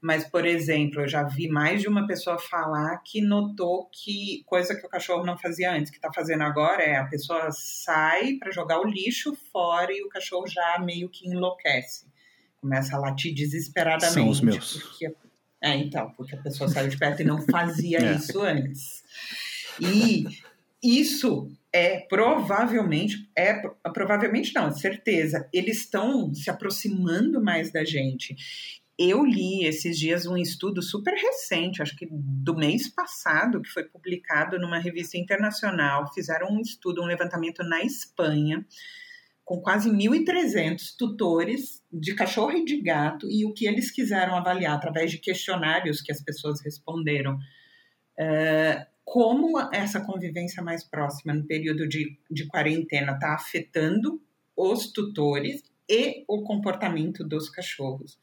mas, por exemplo, eu já vi mais de uma pessoa falar que notou que coisa que o cachorro não fazia antes, que está fazendo agora é a pessoa sai para jogar o lixo fora e o cachorro já meio que enlouquece. Começa a latir desesperadamente.
São os meus.
Porque, é, então, porque a pessoa saiu de perto e não fazia é. isso antes. E isso é provavelmente, é provavelmente não, certeza, eles estão se aproximando mais da gente eu li esses dias um estudo super recente, acho que do mês passado, que foi publicado numa revista internacional. Fizeram um estudo, um levantamento na Espanha, com quase 1.300 tutores de cachorro e de gato, e o que eles quiseram avaliar através de questionários que as pessoas responderam. Uh, como essa convivência mais próxima no período de, de quarentena está afetando os tutores e o comportamento dos cachorros.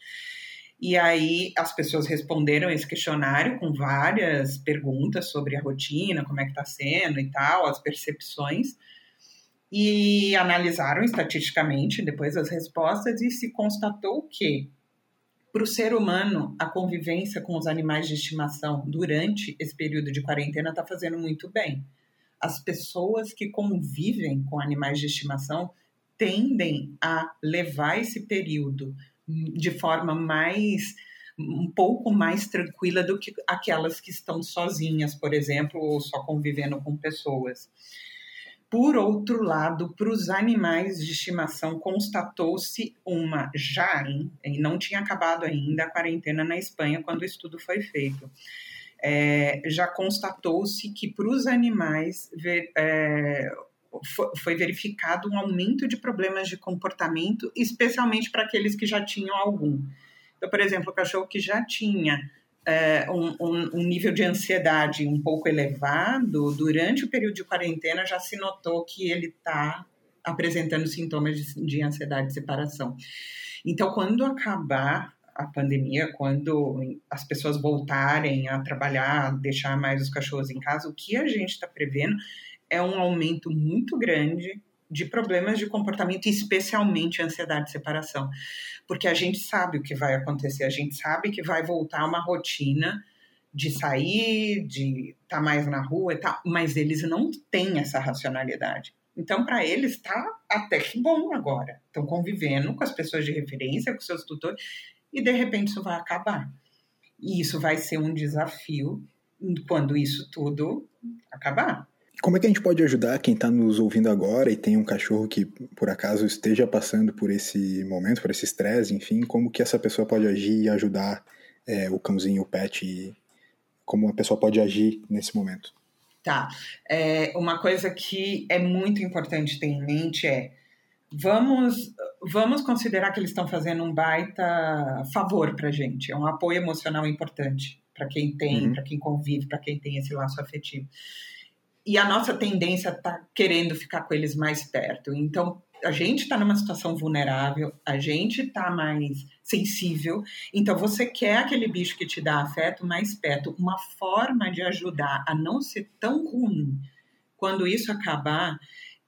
E aí as pessoas responderam esse questionário com várias perguntas sobre a rotina, como é que está sendo e tal, as percepções, e analisaram estatisticamente depois as respostas e se constatou que Para o ser humano, a convivência com os animais de estimação durante esse período de quarentena está fazendo muito bem. As pessoas que convivem com animais de estimação tendem a levar esse período de forma mais um pouco mais tranquila do que aquelas que estão sozinhas, por exemplo, ou só convivendo com pessoas. Por outro lado, para os animais de estimação, constatou-se uma já, e não tinha acabado ainda a quarentena na Espanha quando o estudo foi feito. É, já constatou-se que para os animais é, foi verificado um aumento de problemas de comportamento, especialmente para aqueles que já tinham algum. Então, por exemplo, o cachorro que já tinha é, um, um, um, nível de ansiedade um pouco elevado, durante o período de quarentena já se notou que ele está apresentando sintomas de, de ansiedade de separação. Então, quando acabar a pandemia, quando as pessoas voltarem a trabalhar, deixar mais os cachorros em casa, o que a gente está prevendo é um aumento muito grande de problemas de comportamento, especialmente ansiedade de separação. Porque a gente sabe o que vai acontecer, a gente sabe que vai voltar uma rotina de sair, de estar tá mais na rua e tal, mas eles não têm essa racionalidade. Então, para eles, está até que bom agora. Estão convivendo com as pessoas de referência, com seus tutores, e de repente isso vai acabar. E isso vai ser um desafio quando isso tudo acabar.
Como é que a gente pode ajudar quem está nos ouvindo agora e tem um cachorro que por acaso esteja passando por esse momento, por esse estresse, enfim, como que essa pessoa pode agir e ajudar é, o cãozinho, o pet, como a pessoa pode agir nesse momento?
Tá. É, uma coisa que é muito importante ter em mente é vamos vamos considerar que eles estão fazendo um baita favor para gente, é um apoio emocional importante para quem tem, uhum. para quem convive, para quem tem esse laço afetivo e a nossa tendência está querendo ficar com eles mais perto. Então, a gente está numa situação vulnerável, a gente está mais sensível. Então, você quer aquele bicho que te dá afeto mais perto. Uma forma de ajudar a não ser tão ruim quando isso acabar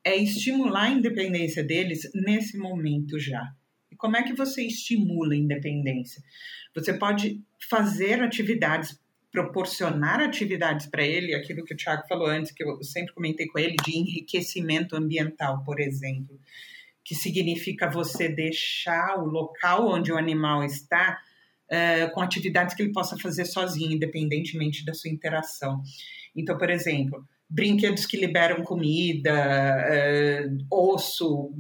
é estimular a independência deles nesse momento já. E como é que você estimula a independência? Você pode fazer atividades proporcionar atividades para ele, aquilo que o Tiago falou antes, que eu sempre comentei com ele, de enriquecimento ambiental, por exemplo, que significa você deixar o local onde o animal está uh, com atividades que ele possa fazer sozinho, independentemente da sua interação. Então, por exemplo, brinquedos que liberam comida, uh, osso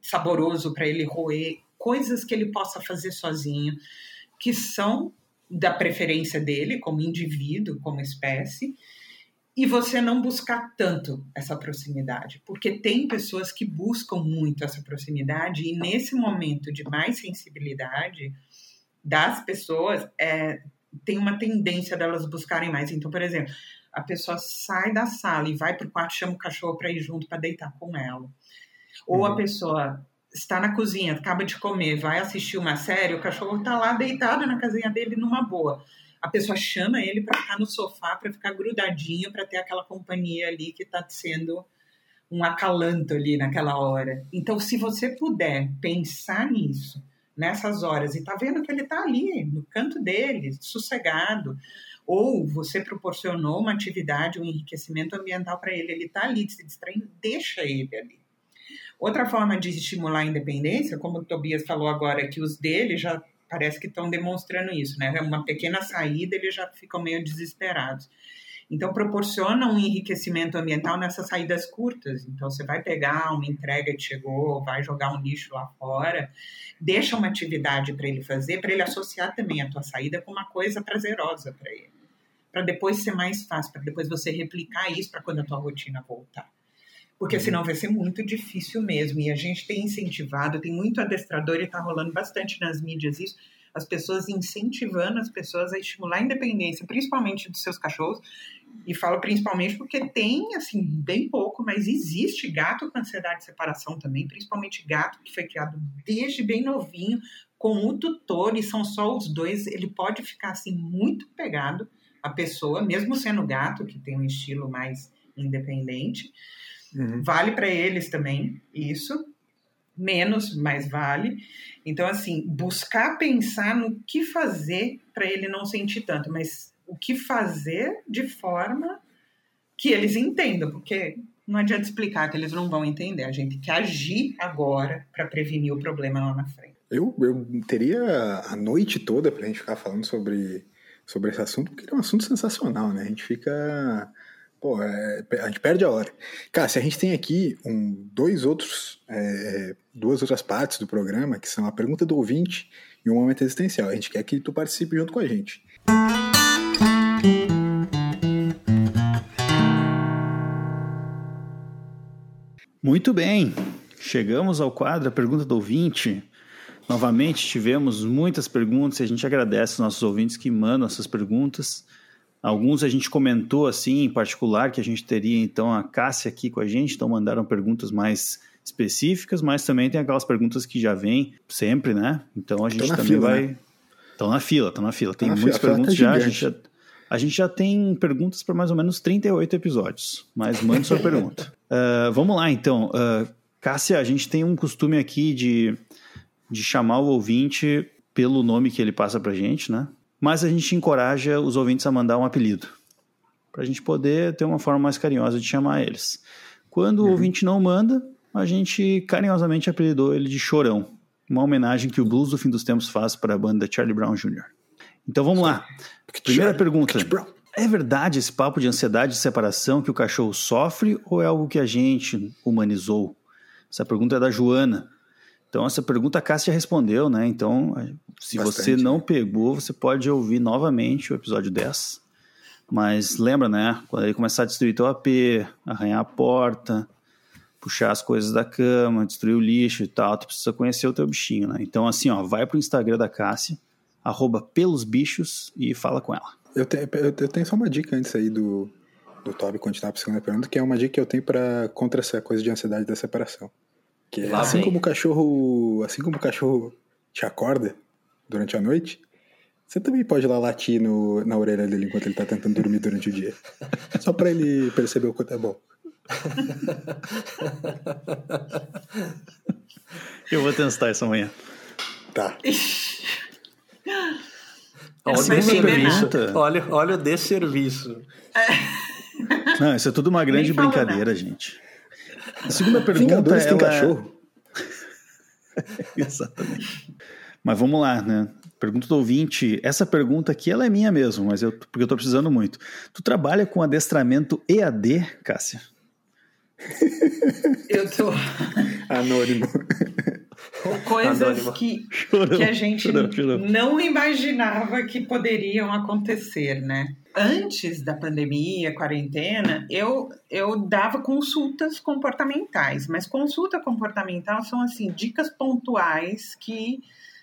saboroso para ele roer, coisas que ele possa fazer sozinho, que são da preferência dele como indivíduo, como espécie, e você não buscar tanto essa proximidade, porque tem pessoas que buscam muito essa proximidade e nesse momento de mais sensibilidade das pessoas é, tem uma tendência delas buscarem mais. Então, por exemplo, a pessoa sai da sala e vai para o quarto, chama o cachorro para ir junto para deitar com ela. Ou uhum. a pessoa está na cozinha, acaba de comer, vai assistir uma série, o cachorro está lá deitado na casinha dele numa boa. A pessoa chama ele para ficar no sofá, para ficar grudadinho, para ter aquela companhia ali que está sendo um acalanto ali naquela hora. Então, se você puder pensar nisso, nessas horas, e tá vendo que ele está ali, no canto dele, sossegado, ou você proporcionou uma atividade, um enriquecimento ambiental para ele, ele está ali se distraindo, deixa ele ali Outra forma de estimular a independência, como o Tobias falou agora, que os dele já parece que estão demonstrando isso, né? Uma pequena saída, eles já ficam meio desesperados. Então, proporciona um enriquecimento ambiental nessas saídas curtas. Então, você vai pegar uma entrega que chegou, vai jogar um lixo lá fora, deixa uma atividade para ele fazer, para ele associar também a tua saída com uma coisa prazerosa para ele. Para depois ser mais fácil, para depois você replicar isso para quando a tua rotina voltar porque uhum. senão vai ser muito difícil mesmo. E a gente tem incentivado, tem muito adestrador e está rolando bastante nas mídias isso, as pessoas incentivando as pessoas a estimular a independência, principalmente dos seus cachorros. E falo principalmente porque tem, assim, bem pouco, mas existe gato com ansiedade de separação também, principalmente gato que foi criado desde bem novinho, com o tutor, e são só os dois, ele pode ficar, assim, muito pegado à pessoa, mesmo sendo gato, que tem um estilo mais independente. Uhum. Vale para eles também isso. menos, mais vale. Então, assim, buscar pensar no que fazer para ele não sentir tanto, mas o que fazer de forma que eles entendam, porque não adianta explicar que eles não vão entender. A gente tem que agir agora para prevenir o problema lá na frente.
Eu, eu teria a noite toda para a gente ficar falando sobre, sobre esse assunto, porque é um assunto sensacional, né? A gente fica. Pô, é, a gente perde a hora. Cara, se a gente tem aqui um, dois outros, é, duas outras partes do programa, que são a pergunta do ouvinte e o momento existencial. A gente quer que tu participe junto com a gente.
Muito bem, chegamos ao quadro, a pergunta do ouvinte. Novamente tivemos muitas perguntas e a gente agradece os nossos ouvintes que mandam essas perguntas. Alguns a gente comentou assim, em particular, que a gente teria então a Cássia aqui com a gente, então mandaram perguntas mais específicas, mas também tem aquelas perguntas que já vêm sempre, né? Então a gente também fila, vai. Estão né? na fila, estão na fila. Tem muitas fila, perguntas tá já, a gente já. A gente já tem perguntas para mais ou menos 38 episódios, mas mande sua pergunta. Uh, vamos lá, então. Uh, Cássia, a gente tem um costume aqui de, de chamar o ouvinte pelo nome que ele passa para gente, né? Mas a gente encoraja os ouvintes a mandar um apelido, para a gente poder ter uma forma mais carinhosa de chamar eles. Quando uhum. o ouvinte não manda, a gente carinhosamente apelidou ele de Chorão, uma homenagem que o Blues do Fim dos Tempos faz para a banda Charlie Brown Jr. Então vamos lá. Primeira pergunta. É verdade esse papo de ansiedade de separação que o cachorro sofre ou é algo que a gente humanizou? Essa pergunta é da Joana. Então, essa pergunta a Cássia respondeu, né? Então, se Bastante, você não né? pegou, você pode ouvir novamente o episódio 10. Mas lembra, né? Quando ele começar a destruir teu AP, arranhar a porta, puxar as coisas da cama, destruir o lixo e tal, tu precisa conhecer o teu bichinho, né? Então, assim, ó, vai pro Instagram da Cássia, arroba pelosbichos e fala com ela.
Eu tenho, eu tenho só uma dica antes aí do, do Toby continuar para a segunda pergunta, que é uma dica que eu tenho para contra essa coisa de ansiedade da separação. Que é, assim como o cachorro, assim como o cachorro te acorda durante a noite, você também pode ir lá latir no, na orelha dele enquanto ele está tentando dormir durante o dia. Só para ele perceber o quanto é bom.
Eu vou testar isso amanhã.
Tá.
Olha o desserviço. Olha, olha o desserviço.
Não, isso é tudo uma grande brincadeira, gente. A segunda pergunta Vingadores
ela... tem cachorro?
Exatamente. Mas vamos lá, né? Pergunta do ouvinte. Essa pergunta aqui ela é minha mesmo, mas eu, porque eu tô precisando muito. Tu trabalha com adestramento EAD, Cássia?
Eu tô.
Anônimo.
Coisas que, chorou, que a gente chorou, chorou. não imaginava que poderiam acontecer, né? Antes da pandemia, quarentena, eu, eu dava consultas comportamentais, mas consulta comportamental são assim dicas pontuais que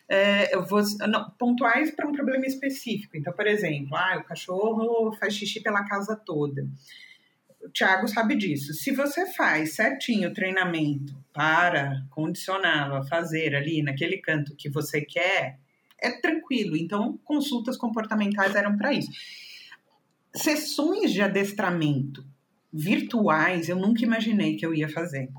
é, eu vou, não, pontuais para um problema específico. Então, por exemplo, ah, o cachorro faz xixi pela casa toda o Thiago sabe disso. Se você faz certinho o treinamento para condicioná-lo a fazer ali naquele canto que você quer, é tranquilo. Então, consultas comportamentais eram para isso. Sessões de adestramento virtuais, eu nunca imaginei que eu ia fazer.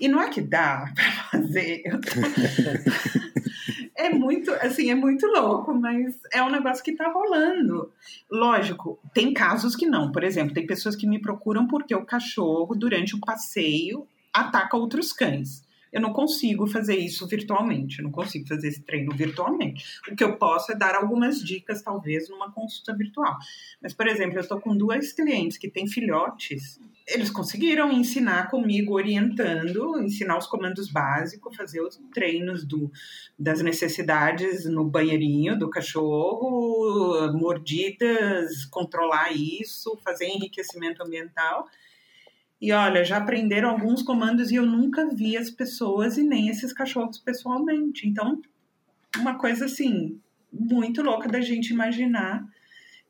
E não é que dá para fazer. é muito, assim, é muito louco, mas é um negócio que tá rolando. Lógico, tem casos que não. Por exemplo, tem pessoas que me procuram porque o cachorro, durante o passeio, ataca outros cães. Eu não consigo fazer isso virtualmente, eu não consigo fazer esse treino virtualmente. O que eu posso é dar algumas dicas, talvez, numa consulta virtual. Mas, por exemplo, eu estou com duas clientes que têm filhotes eles conseguiram ensinar comigo, orientando, ensinar os comandos básicos, fazer os treinos do, das necessidades no banheirinho do cachorro, mordidas, controlar isso, fazer enriquecimento ambiental. E olha, já aprenderam alguns comandos e eu nunca vi as pessoas e nem esses cachorros pessoalmente. Então, uma coisa assim, muito louca da gente imaginar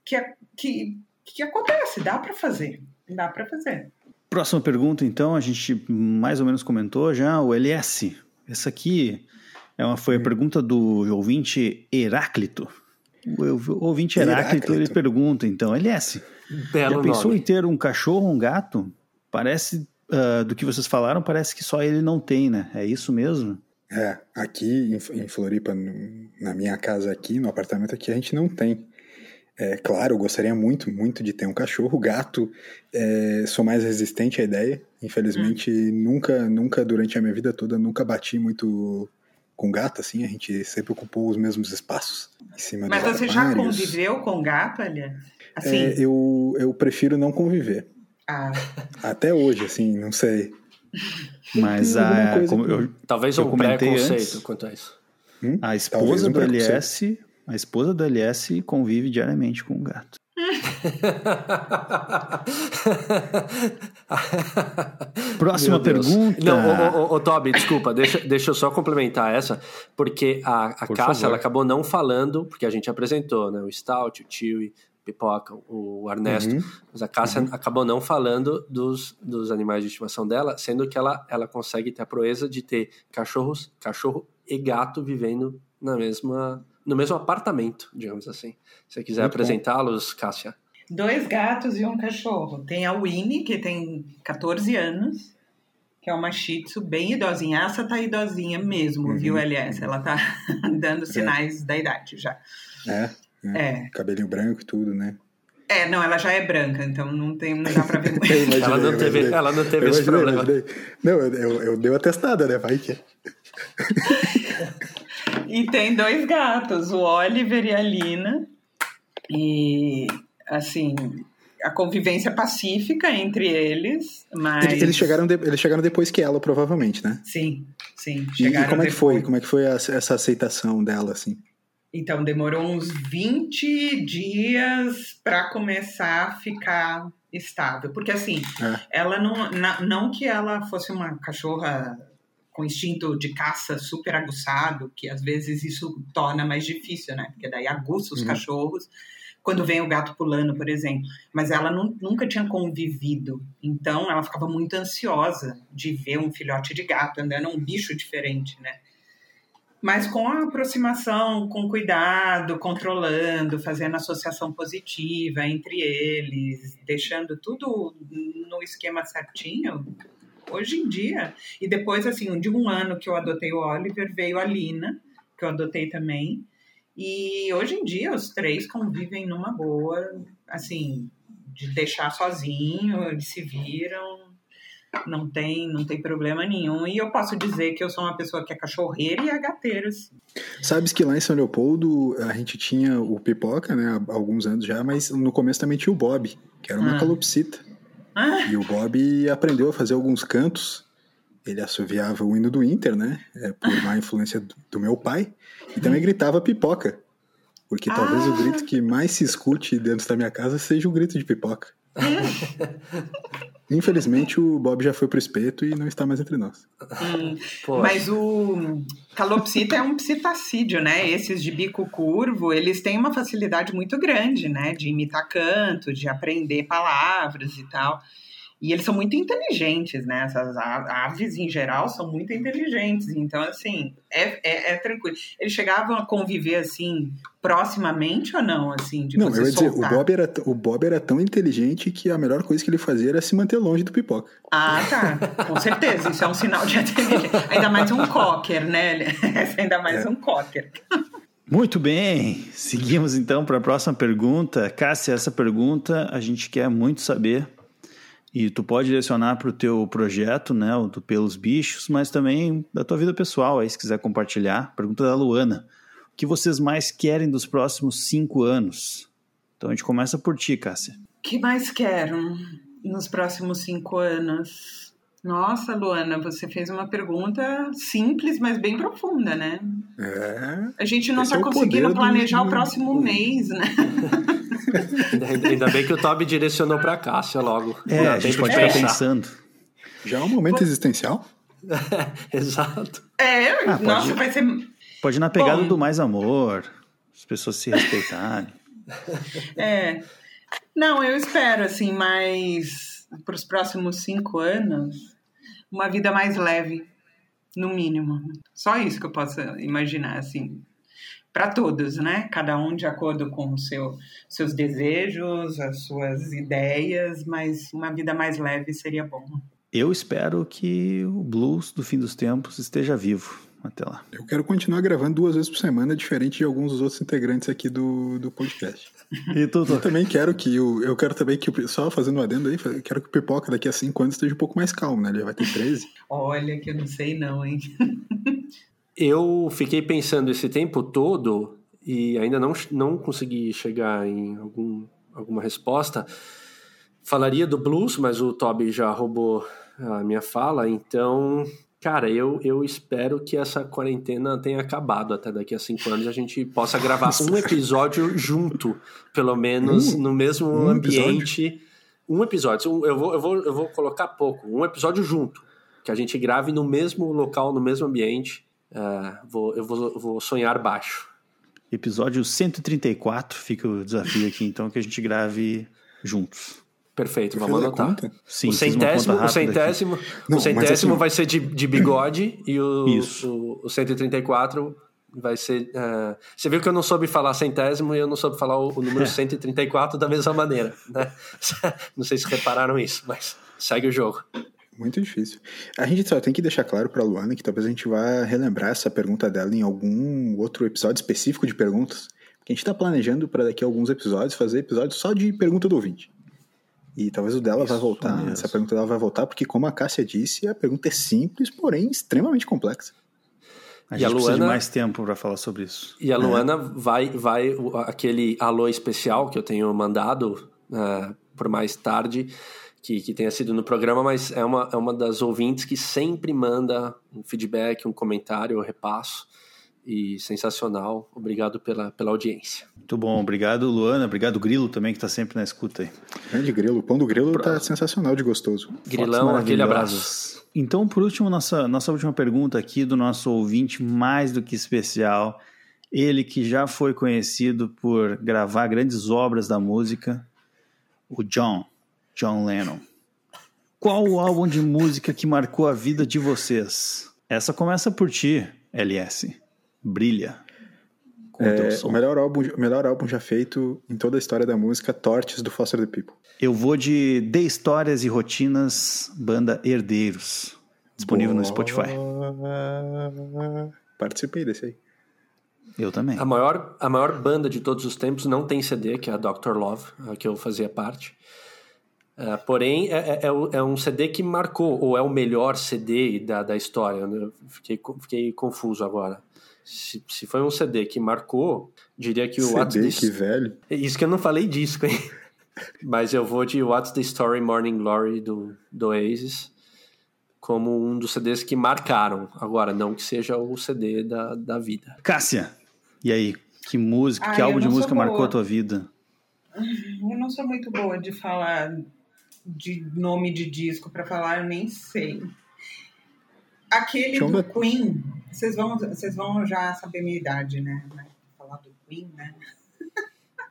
que, que, que acontece, dá para fazer. Dá para fazer.
Próxima pergunta, então, a gente mais ou menos comentou já, o LS. Essa aqui é uma, foi a pergunta do ouvinte Heráclito. O, ouvinte Heráclito, Heráclito, ele pergunta, então, LS, Belo já pensou nome. em ter um cachorro ou um gato? Parece uh, do que vocês falaram, parece que só ele não tem, né? É isso mesmo?
É, aqui em, em Floripa, na minha casa aqui, no apartamento aqui, a gente não tem. É, claro, eu gostaria muito, muito de ter um cachorro. Gato, é, sou mais resistente à ideia. Infelizmente, hum. nunca, nunca durante a minha vida toda, nunca bati muito com gato, assim. A gente sempre ocupou os mesmos espaços.
Mas você já conviveu com gato, Alia?
Assim? É, eu, eu prefiro não conviver.
Ah.
Até hoje, assim, não sei.
Mas a, como eu,
talvez eu um preconceito quanto a isso.
Hum? A esposa um do LS, a esposa do LS convive diariamente com o gato. Próxima pergunta.
Não, ô, ô, ô, Toby, desculpa, deixa, deixa eu só complementar essa, porque a, a Cássia ela acabou não falando, porque a gente apresentou, né? O Stout, o Chewie, Pipoca, o Ernesto, uhum. mas a Cássia uhum. acabou não falando dos, dos animais de estimação dela, sendo que ela, ela consegue ter a proeza de ter cachorros, cachorro e gato vivendo na mesma, no mesmo apartamento, digamos assim. Se você quiser apresentá-los, Cássia.
Dois gatos e um cachorro. Tem a Winnie, que tem 14 anos, que é uma shih tzu bem idosinha. Essa tá idosinha mesmo, uhum. viu, LS? Ela tá dando sinais é. da idade já.
É. Né? É. Cabelinho branco e tudo, né?
É, não, ela já é branca, então não, tem, não dá pra ver muito.
imaginei, ela não teve, ela não teve esse problema.
Não, eu, eu, eu dei uma testada, né? Vai que. É.
e tem dois gatos, o Oliver e a Lina. E, assim, a convivência pacífica entre eles, mas...
Eles chegaram, de, eles chegaram depois que ela, provavelmente, né?
Sim, sim.
Chegaram e como é que foi? Como é que foi essa aceitação dela, assim?
Então, demorou uns 20 dias para começar a ficar estável. Porque, assim, é. ela não, não que ela fosse uma cachorra com instinto de caça super aguçado, que às vezes isso torna mais difícil, né? Porque daí aguça os uhum. cachorros quando vem o gato pulando, por exemplo. Mas ela não, nunca tinha convivido, então ela ficava muito ansiosa de ver um filhote de gato andando, um bicho diferente, né? Mas com a aproximação, com cuidado, controlando, fazendo associação positiva entre eles, deixando tudo no esquema certinho, hoje em dia. E depois, assim, de um ano que eu adotei o Oliver, veio a Lina, que eu adotei também. E hoje em dia os três convivem numa boa, assim, de deixar sozinho, eles se viram, não tem, não tem problema nenhum. E eu posso dizer que eu sou uma pessoa que é cachorreira e agateira. Assim.
Sabes que lá em São Leopoldo a gente tinha o Pipoca, né, há alguns anos já, mas no começo também tinha o Bob, que era uma ah. calopsita. Ah. E o Bob aprendeu a fazer alguns cantos. Ele assoviava o hino do Inter, né, é, por má influência do, do meu pai, e também gritava pipoca. Porque talvez ah. o grito que mais se escute dentro da minha casa seja o grito de pipoca. Infelizmente o Bob já foi pro espeto e não está mais entre nós.
Hum, mas o calopsita é um psitacídio, né? Esses de bico curvo, eles têm uma facilidade muito grande, né? De imitar canto, de aprender palavras e tal. E eles são muito inteligentes, né? Essas aves, em geral, são muito inteligentes. Então, assim, é, é, é tranquilo. Eles chegavam a conviver, assim, proximamente ou não? Assim, de
não, eu ia dizer, o Bob, era, o Bob era tão inteligente que a melhor coisa que ele fazia era se manter longe do pipoca.
Ah, tá. Com certeza. Isso é um sinal de inteligência. Ainda mais um cocker, né? Ainda mais é. um cocker.
Muito bem, seguimos então para a próxima pergunta. Cássia, essa pergunta a gente quer muito saber e tu pode direcionar para o teu projeto, né, o do Pelos Bichos, mas também da tua vida pessoal, aí se quiser compartilhar. Pergunta da Luana. O que vocês mais querem dos próximos cinco anos? Então a gente começa por ti, Cássia.
O que mais quero nos próximos cinco anos? Nossa, Luana, você fez uma pergunta simples, mas bem profunda, né?
É.
A gente não está é conseguindo planejar do... o próximo mês, né?
Ainda bem que o Toby direcionou para a Cássia logo.
É, a gente pode estar pensando.
Já é um momento existencial?
Exato.
É, ah, nossa, pode, vai ser.
Pode ir na pegada Bom, do mais amor, as pessoas se respeitarem.
É. Não, eu espero, assim, mais para os próximos cinco anos, uma vida mais leve, no mínimo. Só isso que eu posso imaginar, assim para todos, né? Cada um de acordo com seu, seus desejos, as suas ideias, mas uma vida mais leve seria bom.
Eu espero que o blues do fim dos tempos esteja vivo até lá.
Eu quero continuar gravando duas vezes por semana, diferente de alguns dos outros integrantes aqui do, do podcast.
E tu, tu?
Eu também quero que o. Eu quero também que o. Só fazendo um adendo aí, quero que o Pipoca daqui a cinco anos esteja um pouco mais calmo, né? Ele já vai ter 13.
Olha, que eu não sei não, hein?
eu fiquei pensando esse tempo todo e ainda não, não consegui chegar em algum, alguma resposta. Falaria do blues, mas o Toby já roubou a minha fala, então Cara, eu, eu espero que essa quarentena tenha acabado até daqui a cinco anos a gente possa gravar um episódio junto, pelo menos no mesmo um ambiente. Episódio? Um episódio. Eu vou, eu, vou, eu vou colocar pouco. Um episódio junto. Que a gente grave no mesmo local, no mesmo ambiente. Uh, vou, eu vou, eu vou sonhar baixo.
Episódio 134, fica o desafio aqui, então, que a gente grave juntos.
Perfeito, vamos anotar.
Sim,
o centésimo, o centésimo, Não, o centésimo assim... vai ser de, de bigode e o, o, o 134 vai ser. Uh, você viu que eu não soube falar centésimo e eu não soube falar o, o número 134 da mesma maneira, né? Não sei se repararam isso, mas segue o jogo.
Muito difícil. A gente só tem que deixar claro para a Luana que talvez a gente vá relembrar essa pergunta dela em algum outro episódio específico de perguntas. Porque a gente está planejando para daqui a alguns episódios fazer episódios só de pergunta do ouvinte. E talvez o dela Isso vai voltar, mesmo. essa pergunta dela vai voltar, porque como a Cássia disse, a pergunta é simples, porém extremamente complexa.
A gente e a Luana, precisa de mais tempo para falar sobre isso.
E a Luana é. vai, vai aquele alô especial que eu tenho mandado uh, por mais tarde, que, que tenha sido no programa, mas é uma, é uma das ouvintes que sempre manda um feedback, um comentário, eu repasso e sensacional. Obrigado pela, pela audiência.
Muito bom, obrigado Luana, obrigado Grilo também que está sempre na escuta aí.
Grande Grilo, o pão do Grilo está sensacional de gostoso.
Grilão, aquele abraço.
Então, por último, nossa, nossa última pergunta aqui do nosso ouvinte mais do que especial, ele que já foi conhecido por gravar grandes obras da música, o John, John Lennon. Qual o álbum de música que marcou a vida de vocês? Essa começa por ti, LS brilha.
É, o melhor álbum, o melhor álbum já feito em toda a história da música, Torches do Foster the People.
Eu vou de De Histórias e Rotinas, banda Herdeiros, disponível Boa. no Spotify.
Participei desse aí.
Eu também.
A maior, a maior banda de todos os tempos não tem CD, que é a Dr. Love, a que eu fazia parte. Uh, porém, é, é, é, um CD que marcou, ou é o melhor CD da, da história. Eu fiquei, fiquei confuso agora. Se, se foi um CD que marcou, diria que o
CD,
What's
the... que velho.
Isso que eu não falei disco, hein? Mas eu vou de What's the Story Morning Glory do, do Oasis como um dos CDs que marcaram. Agora, não que seja o CD da, da vida.
Cássia, e aí? Que música, ah, que álbum de música marcou a tua vida?
Eu não sou muito boa de falar de nome de disco para falar, eu nem sei. Aquele Deixa do Queen, vocês vão, vocês vão já saber minha idade, né? Falar do Queen, né?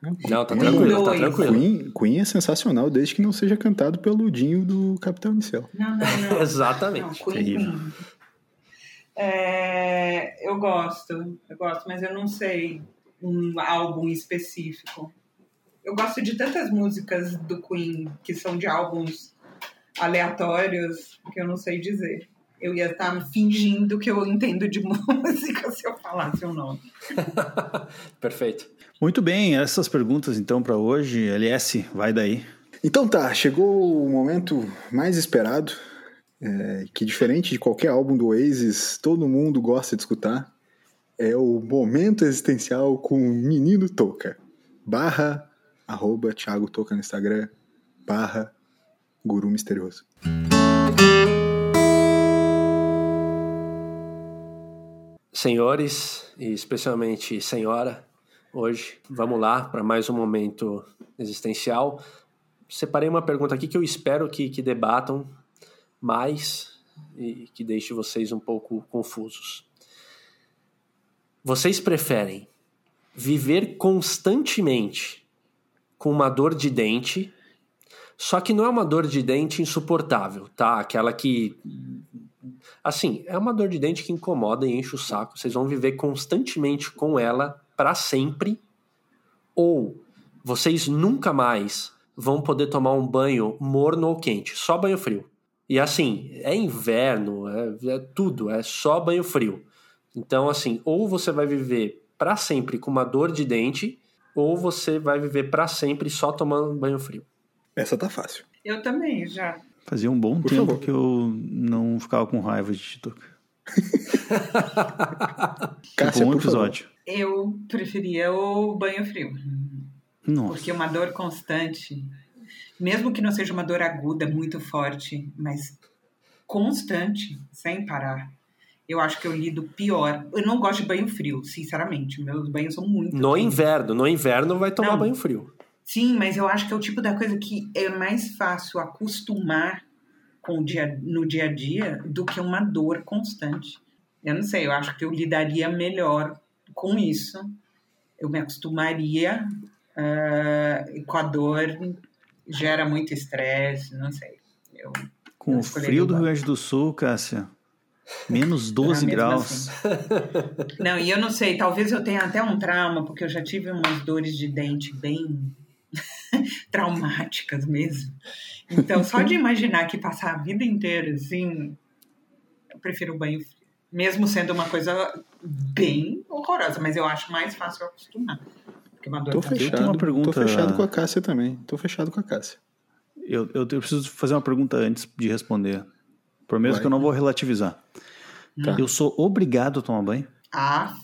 Não, tá tranquilo, tá tranquilo.
Queen, Queen é sensacional desde que não seja cantado pelo Dinho do Capitão Inicial.
Não, não, não.
Exatamente.
Não, Queen, Queen. É, eu gosto, eu gosto, mas eu não sei um álbum específico. Eu gosto de tantas músicas do Queen que são de álbuns aleatórios que eu não sei dizer eu ia estar fingindo que eu entendo de música se eu falasse o nome.
Perfeito.
Muito bem, essas perguntas então para hoje. LS, vai daí.
Então tá, chegou o momento mais esperado, é, que diferente de qualquer álbum do Oasis, todo mundo gosta de escutar. É o momento existencial com o Menino Toca. Barra, arroba Thiago Toca no Instagram, barra Guru Misterioso.
Senhores, e especialmente senhora, hoje vamos lá para mais um momento existencial. Separei uma pergunta aqui que eu espero que, que debatam mais e que deixe vocês um pouco confusos. Vocês preferem viver constantemente com uma dor de dente, só que não é uma dor de dente insuportável, tá? Aquela que Assim, é uma dor de dente que incomoda e enche o saco. Vocês vão viver constantemente com ela para sempre. Ou vocês nunca mais vão poder tomar um banho morno ou quente, só banho frio. E assim, é inverno, é, é tudo, é só banho frio. Então, assim, ou você vai viver para sempre com uma dor de dente, ou você vai viver para sempre só tomando banho frio.
Essa tá fácil.
Eu também, já.
Fazia um bom
Por
tempo
favor.
que eu não ficava com raiva de Tituca.
Cássia, favor.
episódio.
Eu preferia o banho frio.
Nossa.
Porque uma dor constante, mesmo que não seja uma dor aguda, muito forte, mas constante, sem parar, eu acho que eu lido pior. Eu não gosto de banho frio, sinceramente. Meus banhos são muito.
No
quentes.
inverno, no inverno vai tomar
Não.
banho frio.
Sim, mas eu acho que é o tipo da coisa que é mais fácil acostumar com o dia, no dia a dia do que uma dor constante. Eu não sei, eu acho que eu lidaria melhor com isso. Eu me acostumaria e com a dor gera muito estresse, não sei. Eu,
Com
eu
o frio do Rio. Grande do Sul, Cássia. Menos 12
Ah, mesmo
graus.
assim. Não, e eu não sei, talvez eu tenha até um trauma, porque eu já tive umas dores de dente bem traumáticas mesmo. Então, só de imaginar que passar a vida inteira assim, eu prefiro o banho frio. Mesmo sendo uma coisa bem horrorosa, mas eu acho mais fácil eu acostumar. Porque uma dor
Tô fechado.
uma pergunta-
Tô fechado com a Cássia também. Tô fechado com a Cássia.
Eu, eu, eu preciso fazer uma pergunta antes de responder. Prometo
Vai.
que eu não vou relativizar.
Tá.
Eu sou obrigado a tomar banho?
Ah,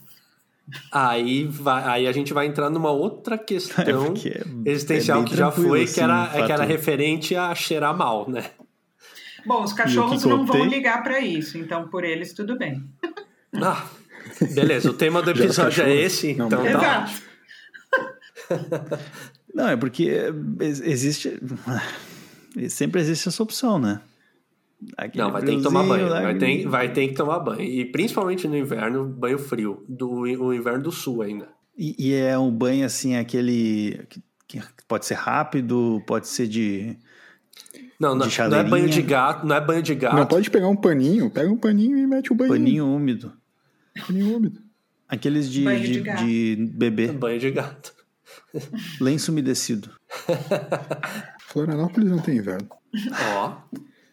Aí, vai, aí a gente vai entrar numa outra
É
questão
porque é-
existencial
é bem
que já foi,
assim,
que, era, que era referente a cheirar mal, né?
bom, os cachorros não vão ligar para isso, então por eles tudo bem.
Ah, beleza, o tema do episódio é esse,
Não,
então tá.
Exato.
Não, é porque é, ex- existe. Sempre existe essa opção, né? Aquele
Não, vai ter que tomar banho,
lá,
vai ter, vai ter que tomar banho. E principalmente no inverno, banho frio, do o inverno do sul ainda.
E, e é um banho assim, aquele. que- que pode ser rápido, pode ser de.
Não, não,
De
não é banho de gato, não é banho de gato.
Não pode pegar um paninho, pega um paninho e mete o banho.
paninho úmido.
Paninho úmido.
Aqueles de,
Banho de
de,
gato.
de bebê,
Banho de gato.
lenço umedecido.
Florianópolis não tem inverno.
Ó,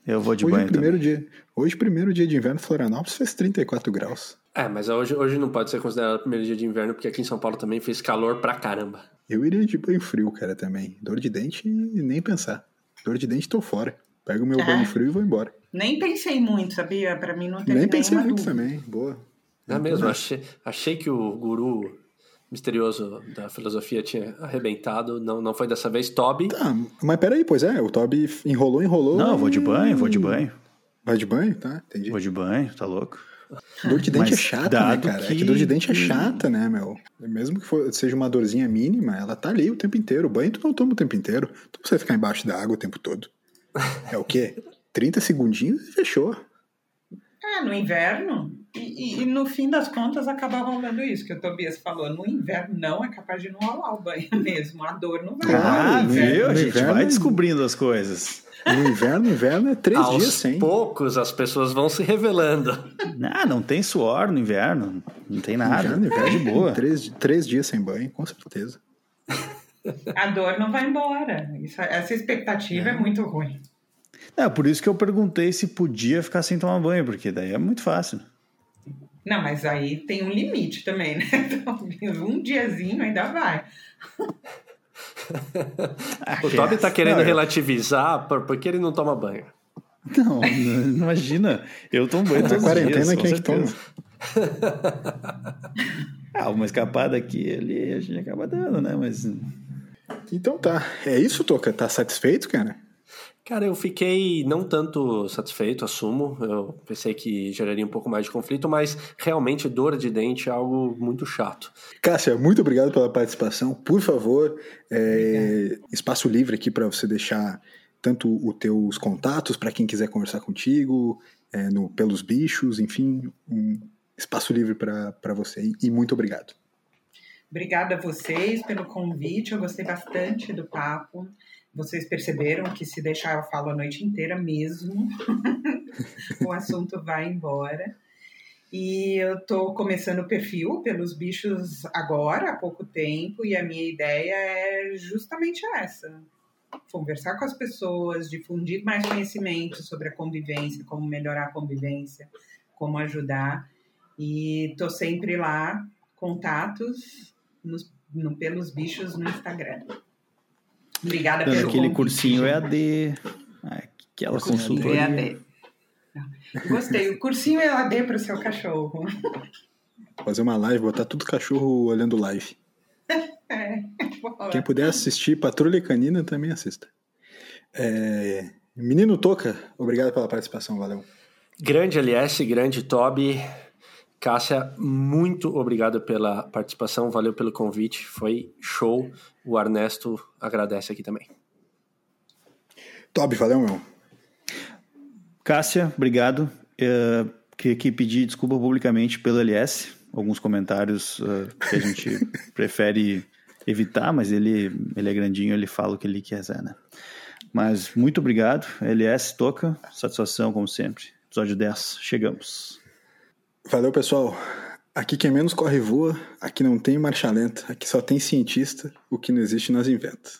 Eu vou de
Hoje,
banho
primeiro
também.
dia, hoje, primeiro dia de inverno, Florianópolis fez 34 graus.
é, mas hoje, hoje não pode ser considerado o primeiro dia de inverno, porque aqui em São Paulo também fez calor pra caramba.
Eu iria de banho frio, cara, também. Dor de dente, nem pensar. Dor de dente, tô fora. Pego o meu
Ah.
banho frio e vou embora.
Nem pensei muito, sabia? Para mim não teve
nem pensei muito
dúvida.
também. Boa.
Não é mesmo? Achei, achei que o guru misterioso da filosofia tinha arrebentado. Não, não foi dessa vez. Toby.
Tá, mas peraí, pois é, o Toby enrolou, enrolou.
Não, eu vou de
e-
banho, vou de banho.
Vai de banho? Tá, entendi.
Vou de banho, tá louco?
Dor de dente
Mas
é chata, né, cara? É
que-
que dor de dente é chata, né, meu? Mesmo que for- seja uma dorzinha mínima, ela tá ali o tempo inteiro. O banho tu não toma o tempo inteiro. Tu não precisa ficar embaixo da água o tempo todo. É o quê? 30 segundinhos e fechou.
É, no inverno. E, e- e no fim das contas acaba rolando isso que o Tobias falou. No inverno não é capaz de não rolar o banho mesmo. A dor não vai.
Ah,
no inverno.
viu? A gente
inverno-
vai descobrindo as coisas.
No inverno, inverno é três
Aos
dias sem.
poucos as pessoas vão se revelando.
Ah, não tem suor no inverno. Não tem nada.
Inverno, inverno,
É de boa.
Três, três dias sem banho, com certeza.
A dor não vai embora. Isso- essa expectativa é. muito ruim.
É, por isso que eu perguntei se podia ficar sem tomar banho, porque daí é muito fácil.
Não, mas aí tem um limite também, né? Então, um diazinho ainda vai.
O Toby tá querendo
Não,
relativizar por- porque ele não toma banho.
Não, não, imagina. Eu tomo banho
Na
todos os
quarentena,
dias,
quem é que toma?
Ah, uma escapada aqui ali a gente acaba dando, né? Mas
Então tá. É isso, Toca? Tá satisfeito, cara?
Cara, eu fiquei não tanto satisfeito, assumo. Eu pensei que geraria um pouco mais de conflito, mas realmente dor de dente é algo muito chato.
Cássia, muito obrigado pela participação. Por favor, é, espaço livre aqui para você deixar tanto os teus contatos para quem quiser conversar contigo, é, no, pelos bichos, enfim, um espaço livre para você. E muito obrigado.
Obrigada a vocês pelo convite. Eu gostei bastante do papo. Vocês perceberam que se deixar eu falo a noite inteira mesmo. o assunto vai embora. E eu estou começando o perfil pelos bichos agora, há pouco tempo, e a minha ideia é justamente essa: conversar com as pessoas, difundir mais conhecimento sobre a convivência, como melhorar a convivência, como ajudar. E tô sempre lá, contatos nos, no, pelos bichos no Instagram. Obrigada
Dando
pelo
aquele
convite.
cursinho EAD, aquela consultoria.
EAD. Gostei. O cursinho EAD para o seu cachorro.
Fazer uma live, botar tudo cachorro olhando live.
É.
Quem puder assistir Patrulha Canina também assista. É... Menino Toca, obrigado pela participação, valeu.
Grande LS, grande Toby. Cássia, muito obrigado pela participação, valeu pelo convite, foi show. O Ernesto agradece aqui também.
Toby, valeu, meu.
Cássia, obrigado. Uh, queria aqui pedir desculpa publicamente pelo LS. Alguns comentários uh, que a gente prefere evitar, mas ele, ele é grandinho, ele fala o que ele quiser, né? Mas muito obrigado, LS Toca, satisfação como sempre. Episódio 10, chegamos.
Valeu, pessoal. Aqui quem menos corre voa, aqui não tem marcha lenta, aqui só tem cientista, o que não existe nós inventa.